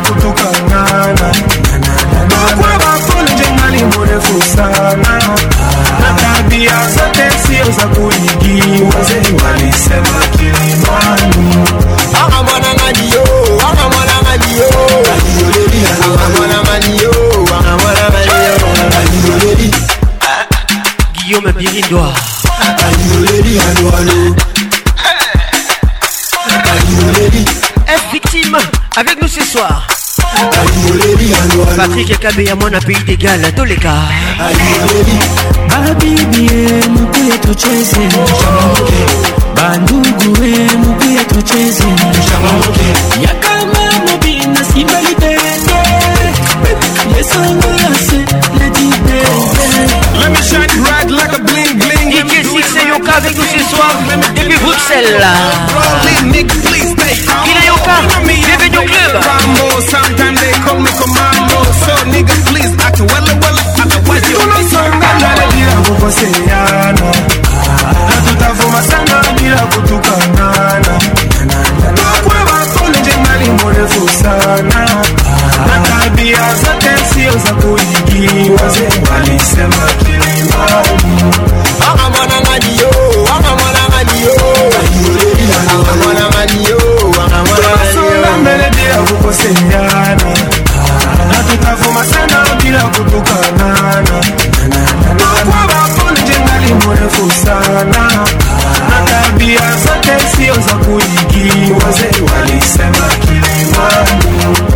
kutukanga lokwa bafoljengali murefu sana na tabia zote sio za kuigiwa walisema kilimani aka mwana ng'alio aka mwana ng'alio aka mwana ng'alio aka mwana ng'alio Guillaume Birindwa Alioleri, alo, alo Alioleri victime avec nous ce soir Patrick Kabe ya mwana pays d'égal toleka babibi emu pia tucheze bandugu emu pia tucheze yakama mobina simbalibe DJ Sissé yon ka vek nou se swag Depi Bruxelles la Kina yon ka, bebe nyon klub Sometimes they call me commando So niggas please, act well well Otherwise you be sanga Nale bila kukoseyana Na tutavuma sana bila kutukanana Kwa kwa kwa nje mali mrefu sana na tabia zake sio za kuigiwa, alisema kilimani. Aka mwanang'ani yo, aka mwanang'ani yo, aka mwanang'ani yo, aka mwanang'ani yo. Tunasonga mbele bila kukoseana, na tutavuma sana bila kutukanana. Na kwa wapole jengali mrefu sana, na tabia zake sio za kuigiwa, walisema kilimani.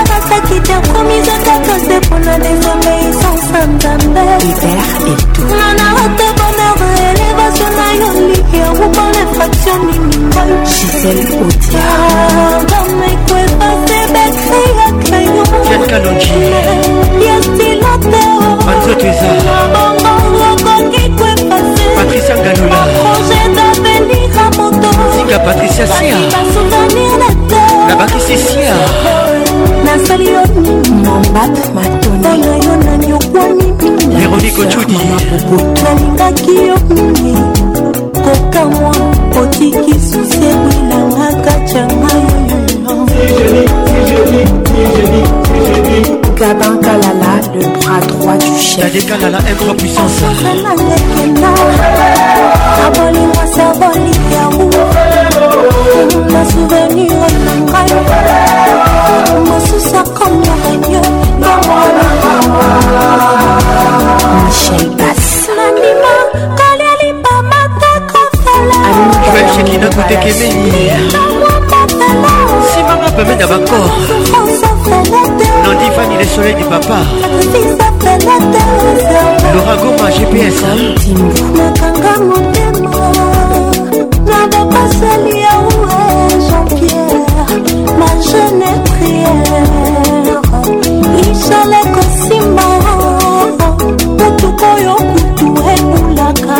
Tiens promis je t'attendais pour la désobéissance e entendait Hiver et tout nanarate bonheur élévation na yo liya wupa l'infraction minimale Gisèle Odia Fiat Kalonji Anzo Teza Patricia Ganola Zinga Patricia Sia Nabaki Sissia nasali yo mamba matona yo nanyokwani veronike cudi nalingaki yo mingi kokamwa otiki susi ebwilangaka canga yoyoyo gabin kalala le bras droit du chefkadekalala m3 puissance abolimwa sabolikawu na souvenir GPS hein? nakanga motema na bapasali ishale kosimba motuko oyo kutu ebulaka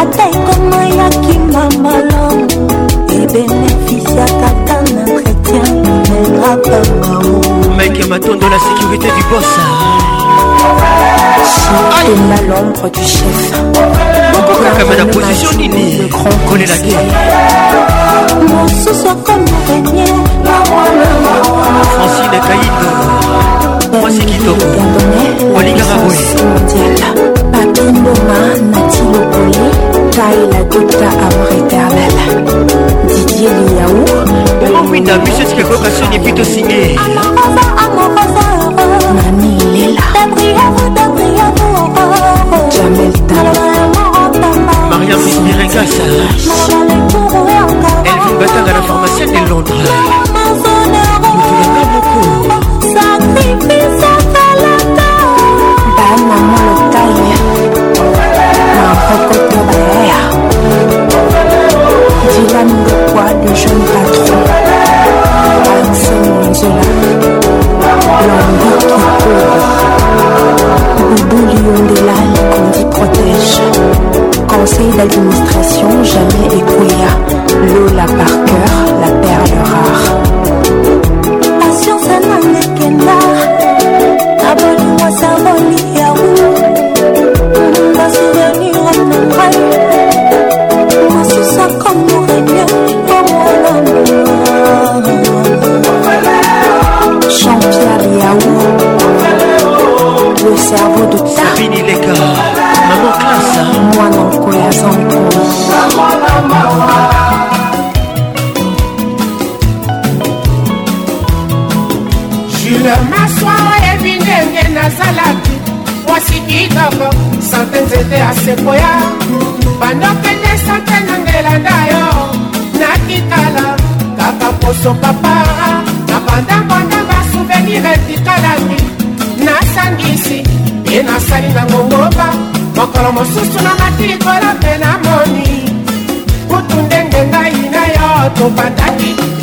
ata ekoma ya kimamala ebenefisiaka ta na chrétien erapangao mike matondo la sécurité du bossa l'ombre du chef bokokaka na position nini kolela te mosusu akomi renie francine kaido mwasi kitoko olingaka boyediaka pakimboma nati lokole taila dokta amour éternel didie liao ekomwinda biseske kokasoni pito singe mami lela jamel ta maria bismirekasa batanga na pharmacien de londres motulanga moko banamo lotaye marokoto baleya dilan le poids de jeune patron anse monzola lombi kikolo Le bon lion des qu'on y protège. Conseil d'administration jamais là par cœur, la perle rare. sabodosa fini leka maman classe mwana mokoya zango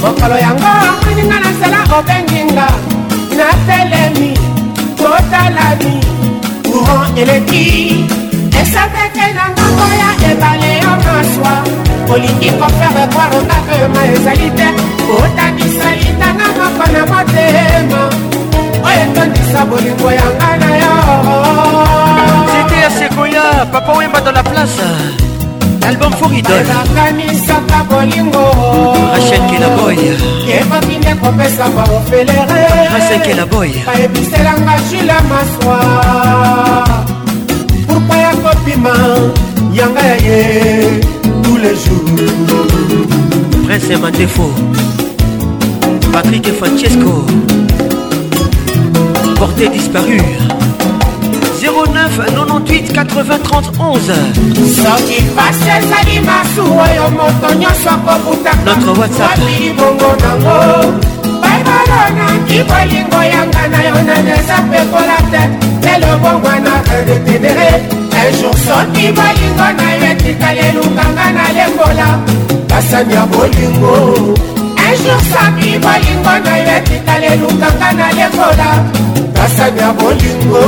mokolo yango okoninga na nzela obenginga natelemi totalani courant eleki esapeke na ngambo ya ebale yo maswa olingi kofere kwarongapema ezali te otabisa litanga moko na motema oyo etondisa bolingo yanga na yo c'était ya sekoya papa wemba dans la place l'album foridolekamisaka bolingo evakinde kopesa baofelere bayebiselanga jula maswa pourkua ya kobima yanga ya ye tous les jours prince mandefo patrick francesco porté disparu 98 80 31 soki pasi ezali masuwa oyo moto nyonso akobutakawapi bongo nango baibalo nangi bolingo yanga na yo naneza pekola te lelo bongwana redetenere ejour soki bolingo na yo etikali elukanga na lembola basani ya bolingo ejour soki bolingo na yo etikali elukanga na lembola basani ya bolingo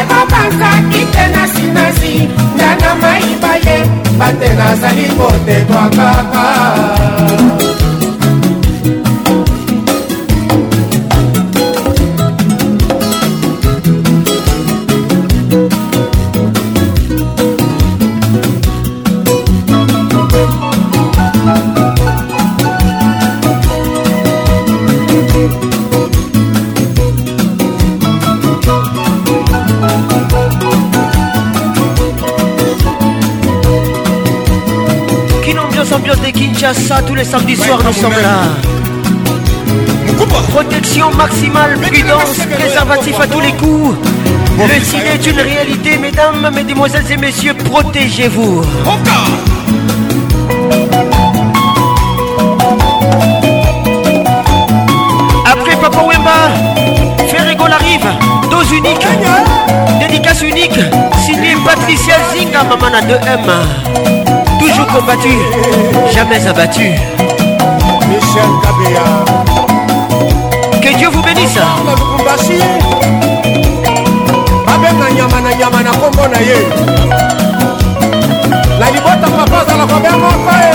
ebobangaki te na sinasi nga na mayiba ye bate nazali kotetwa kaka ça tous les samedis soirs, nous sommes là. Protection maximale, prudence, préservatif à tous les coups. Le ciné est une réalité, mesdames, mesdemoiselles et messieurs, protégez-vous. Après Papa Wemba, Ferrego arrive, dose unique, dédicace unique, Ciné Patricia Zinga, maman à 2M. combattu, jamais abattu. Michel Kabea. Que Dieu vous bénisse. abenga nyama na nyama na kombo na ye na libota papa azalaka be moko e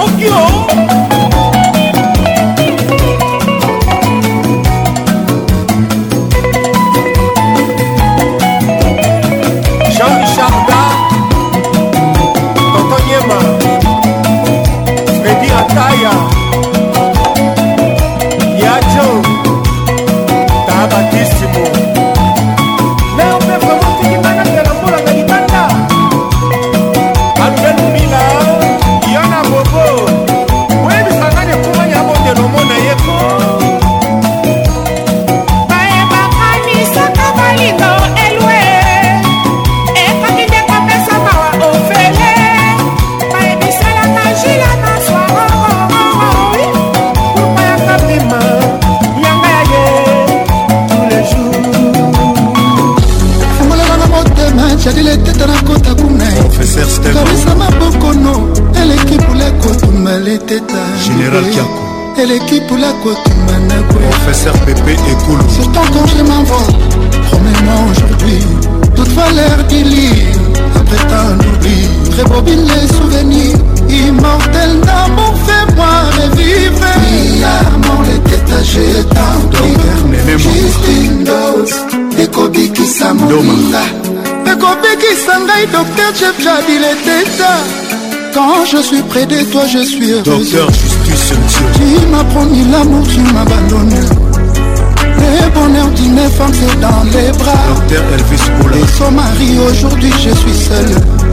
okio C'est tant quand je m'envoie, promets-moi aujourd'hui. Toutefois l'air délire, après après tant Très bobine les souvenirs, immortel d'amour, fais-moi revivre. Milliardement les dans tant d'oubli. Justine Dose, Des moninga qui ngai docteur j'ai les détails quand je suis près de toi je suis heureux Docteur justice tu m'as promis l'amour tu m'as abandonné Le bonheur d'une femme c'est dans les bras Docteur Elvis Oula Et son mari aujourd'hui je suis seul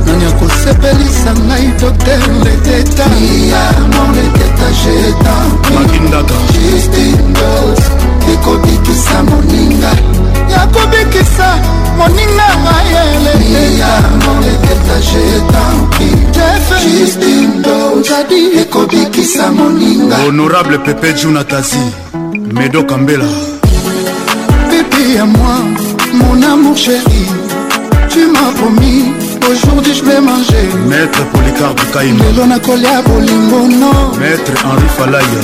nani akosepelisa ngai docteur leteta iyamon leteta jetanmakindaga justindos ekobikisa moninga yakobikisa moninga ayele honorable pepe junatazi medo kambela Et à moi, mon amour chéri. Tu m'as promis, aujourd'hui je vais manger. Maître Polycarpe Kaïma. Lelo Maître Henri Falaya.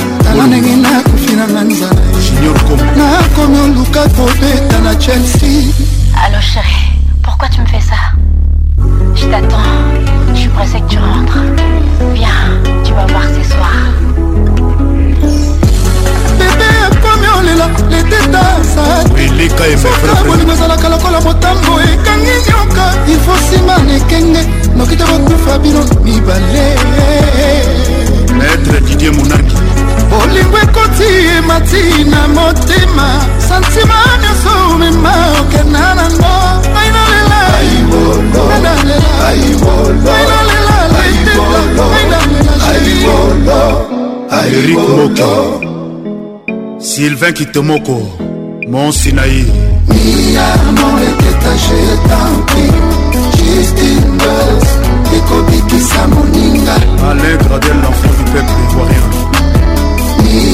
Tala chéri, pourquoi tu me fais ça Je t'attends, je suis pressée que tu rentres. Viens, tu vas voir c'est letetasabolimo ezalaka lokola motambo ekangi nyoka ifosinga lekenge nokita bokufa bino mibale maître didie monaki bolingo ekoti emati na motema santima nyonso omema okenda nango ainalela ainalela ainalela ainalela Sylvain Kitomoko, mon Sinaï. Miamant eketage etampi Justine Buzz ekobikisa moninga Alain Gradel, l'enfant du peuple ivoirien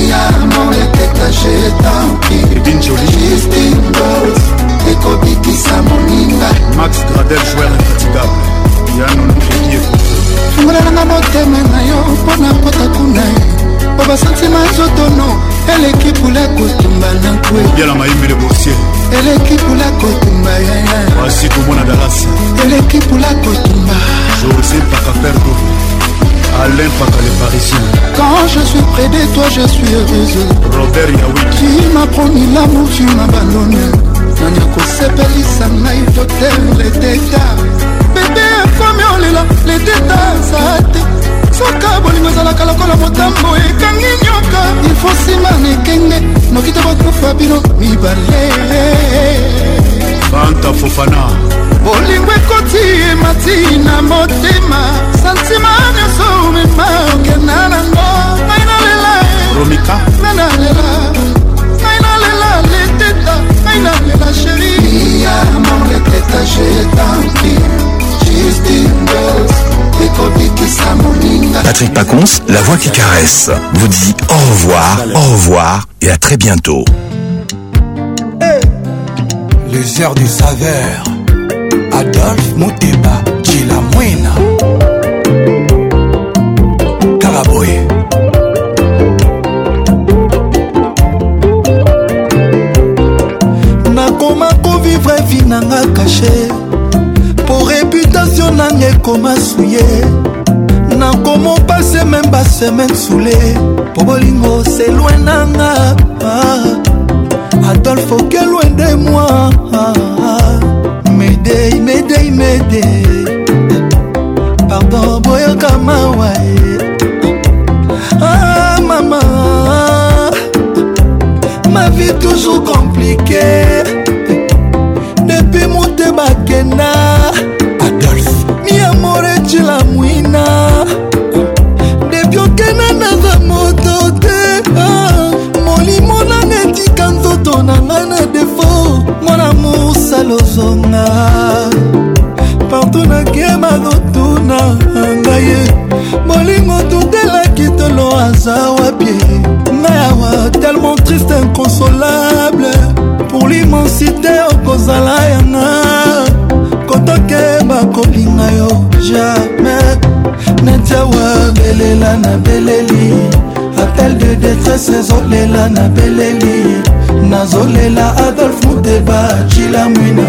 Miamant eketage etampi Edine Jolie Justine Buzz ekobikisa moninga Max Gradel, joueur infatigable Yannon Kekievo Fungolananga motema na yo mpona kota kuna ye po basantima zotono eleki pula kotumba na kwe yala mayimele bosie eleki pula kotumba yaya asi komona dalasi eleki pula kotumba josé pakaperdo Alain Paka le Parisien Quand je suis près de toi je suis heureuse Robert Yaoui Tu m'as promis l'amour tu m'as ballonné nani akosepelisa ngai votel ledeta bebe akomi olela ledeta za te soka bolingo ezalaka lokola motambo ekangi nyoka ilfo nsima na ekenge noki te bakufa bino mibale fanta fofana bolingo ekoti emati na motema santima nyonso omema okenda nango ngai nalela romika ngai nalela ngai nalela leteta ngai nalela sheri ya maleteta je tanki justine bels Patrick Pacons, la voix qui caresse, vous dit au revoir, au revoir et à très bientôt. Les heures du saveur, Adolphe nakoma suye nakoma opase meme basemaine sule mpo bolingo selwe nanga adolfo kelwende mwa ah. nanga nabeleli nazolela adolf muteba cila mwina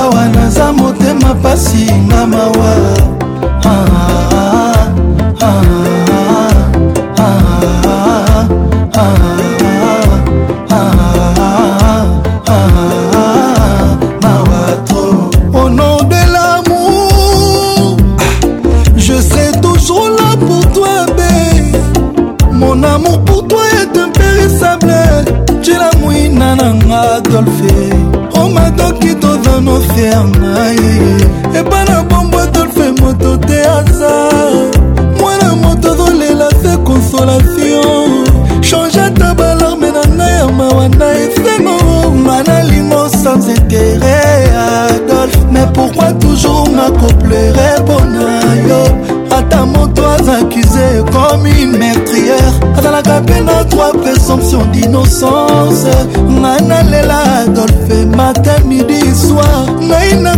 awa naza motema pasi nga mawa présomption d'innocence ngai nalela adolphe matin midi soir ngai na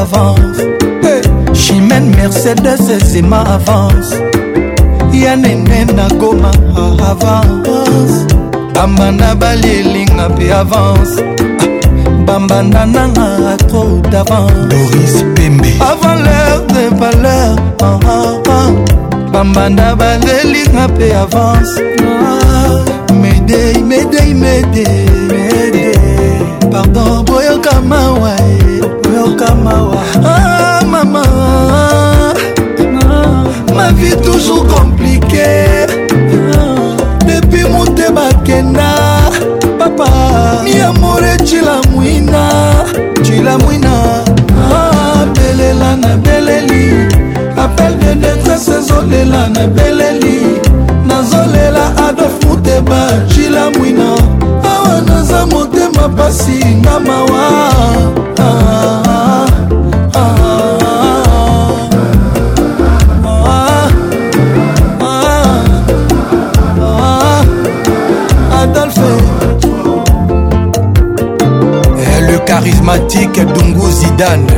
avance eh, chimène mercedes zema avance ya nene nakoma ah, avance bamba na balielinga mpe avance bambanda nanga atro d'avance avant l'heure de valeur ah, ah, ah. bambanda balelinga mpe avance ah, medei medei medei pardon boyoka mawae yoka mawa ah, mama ma vie toujours compliquée depuis moute bakenda papa miamore cilamwina cilamwina abelela ah, na beleli appel de détresse ezolela na beleli nazolela adolf muteba cilamwina awa naza motema pasi nga mawa ah, matik dungu zidane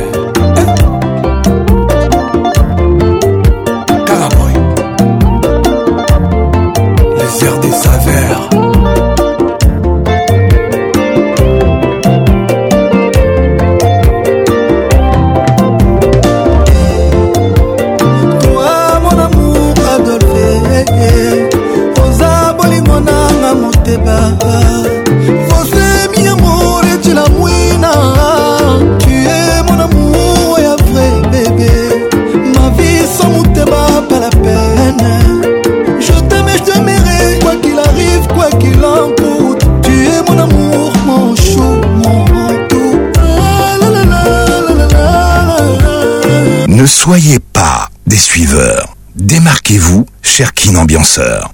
Ne soyez pas des suiveurs. Démarquez-vous, cher Kin Ambianceur.